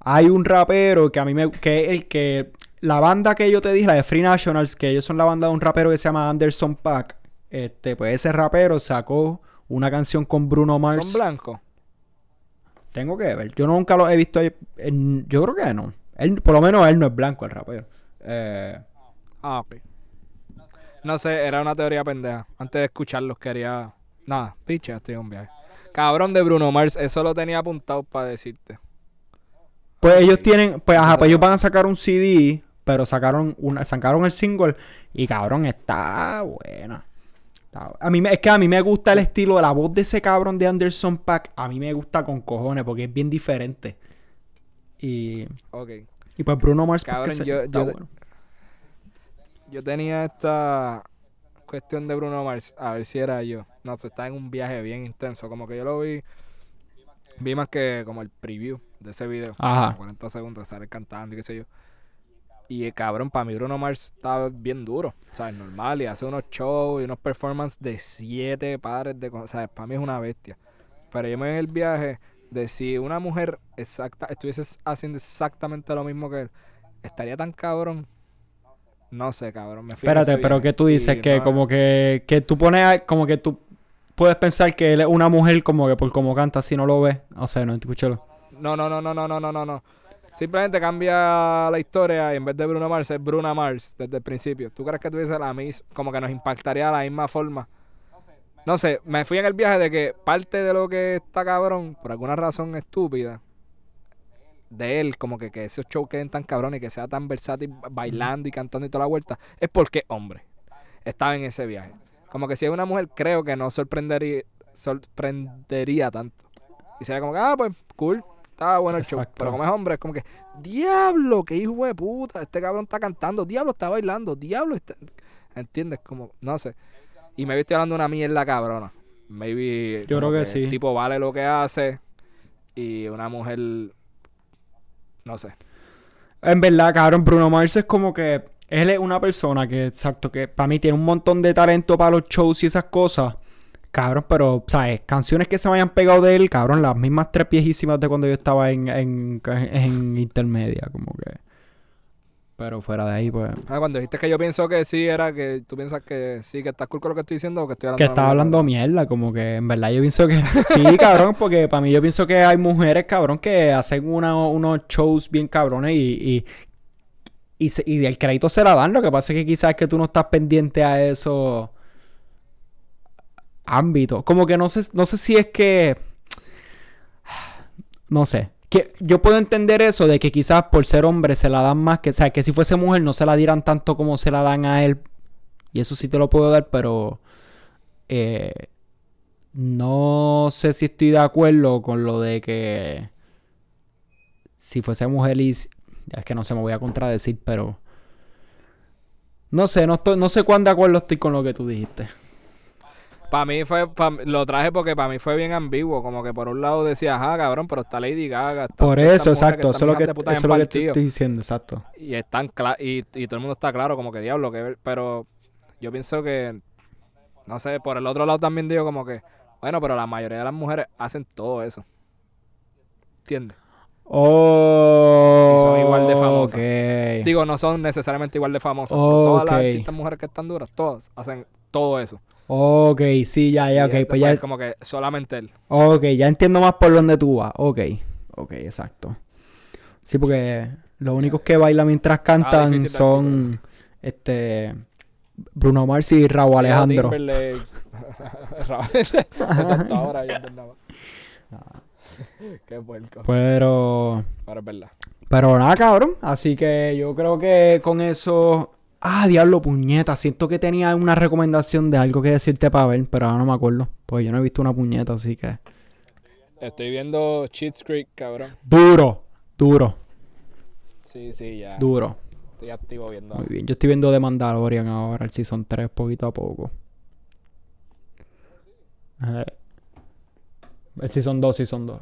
Hay un rapero que a mí me. que es el que. La banda que yo te dije, la de Free Nationals, que ellos son la banda de un rapero que se llama Anderson Pack. Este, pues ese rapero sacó una canción con Bruno Mars. ¿Son blancos? Tengo que ver. Yo nunca lo he visto. en- yo creo que no. Él, por lo menos él no es blanco, el rapero. Eh, Ah, ok. No sé, era una teoría pendeja. Antes de escucharlos quería... Nada, piche, estoy en un viaje. Cabrón de Bruno Mars, eso lo tenía apuntado para decirte. Pues Ok. ellos tienen, pues ajá, pues ellos van a sacar un CD, pero sacaron una, sacaron el single y cabrón, está buena. A mí me- es que a mí me gusta el estilo de la voz de ese cabrón de Anderson Pack, a mí me gusta con cojones porque es bien diferente. Y, Ok. y pues Bruno Mars pues, Cabrón, se- yo- está yo- bueno. Yo tenía esta cuestión de Bruno Mars, a ver si era yo. No sé, está en un viaje bien intenso. Como que yo lo vi, vi más que como el preview de ese video. Ajá. como 40 segundos, sale cantando y qué sé yo. Y cabrón, para mí Bruno Mars está bien duro. O sea, es normal y hace unos shows y unos performances de siete pares de. O sea, para mí es una bestia. Pero yo me en el viaje de si una mujer exacta estuviese haciendo exactamente lo mismo que él, estaría tan cabrón. No sé, cabrón. Me Espérate, pero que tú dices y que no- como que, que tú pones, a- como que tú puedes pensar que él es una mujer como que por cómo canta si no lo ves. O sea, no, escúchalo. No, no, no, no, no, no, no, no, no. Simplemente cambia la historia y en vez de Bruno Mars es Bruna Mars desde el principio. ¿Tú crees que tuviese la misma, como que nos impactaría de la misma forma? No sé, me fui en el viaje de que parte de lo que está cabrón, por alguna razón estúpida, de él, como que, que esos shows queden tan cabrones y que sea tan versátil bailando y cantando y toda la vuelta, es porque hombre estaba en ese viaje. Como que si es una mujer, creo que no sorprendería, sorprendería tanto. Y sería como que, ah, pues, cool, estaba bueno el show. Pero como es hombre, es como que, diablo, qué hijo de puta, este cabrón está cantando, diablo está bailando, diablo está... ¿Entiendes? Como, no sé. Y me estoy hablando de una mierda cabrona. Maybe. Yo creo que sí. El tipo vale lo que hace. Y una mujer. No sé. En verdad, cabrón, Bruno Mars es como que él es una persona que, exacto, que para mí tiene un montón de talento para los shows y esas cosas. Cabrón, pero, ¿sabes? Canciones que se me hayan pegado de él, cabrón, las mismas tres viejísimas de cuando yo estaba en, en, en intermedia, como que. Pero fuera de ahí, pues. Ah, cuando dijiste que yo pienso que sí, era que tú piensas que sí, que estás cool con lo que estoy diciendo o que estoy hablando Que estaba hablando mierda, como que en verdad yo pienso que. [LAUGHS] sí, cabrón, porque para mí yo pienso que hay mujeres, cabrón, que hacen una, unos shows bien cabrones y. y y, se- y el crédito se la dan, lo que pasa es que quizás que tú no estás pendiente a eso ámbito. Como que no sé, no sé si es que. No sé. Que yo puedo entender eso de que quizás por ser hombre se la dan más que. O que si fuese mujer no se la dieran tanto como se la dan a él. Y eso sí te lo puedo dar, pero. eh, no sé si estoy de acuerdo con lo de que. Si fuese mujer y. Es que no se me voy a contradecir, pero. No sé, no, no sé cuán de acuerdo estoy con lo que tú dijiste. Para mí fue, pa- lo traje porque para mí fue bien ambiguo. Como que por un lado decía, ajá, cabrón, pero está Lady Gaga. está Por eso, exacto. Eso es lo que, eso bien es lo que te estoy diciendo, exacto. Y están cla- y, y todo el mundo está claro, como que diablo, que pero yo pienso que, no sé, por el otro lado también digo como que, bueno, pero la mayoría de las mujeres hacen todo eso. ¿Entiendes? Oh. Y son igual de famosas. ok. Digo, no son necesariamente igual de famosas, pero todas las artistas mujeres que están duras, todas hacen todo eso. Ok, sí, ya, ya, ok. este, Pues pues, ya, como que solamente él. ok, ya entiendo más por dónde tú vas. Ok, ok, exacto. Sí, porque los únicos que bailan mientras cantan son este Bruno Mars y Raúl Alejandro. Timberlake. [LAUGHS] Exacto, ahora yo entendaba. [LAUGHS] Qué puerco. Pero, Pero es verdad. pero nada, cabrón. Así que yo creo que con eso. Ah, diablo, puñeta. Siento que tenía una recomendación de algo que decirte para ver, pero ahora no me acuerdo. Pues yo no he visto una puñeta, así que. Estoy viendo Cheats Creek, cabrón. Duro, duro, Sí, sí, ya. duro. Estoy activo viendo. Muy bien. Yo estoy viendo The Mandalorian ahora, el Season 3, poquito a poco. Eh, El Season 2, Season 2.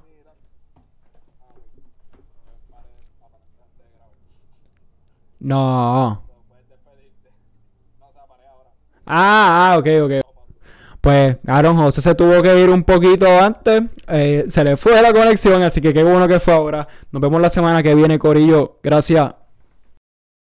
No. Ah, ah, ok, ok. Pues Aaron José se tuvo que ir un poquito antes. eh, se le fue la conexión, así que qué bueno que fue ahora. Nos vemos la semana que viene, Corillo. Gracias.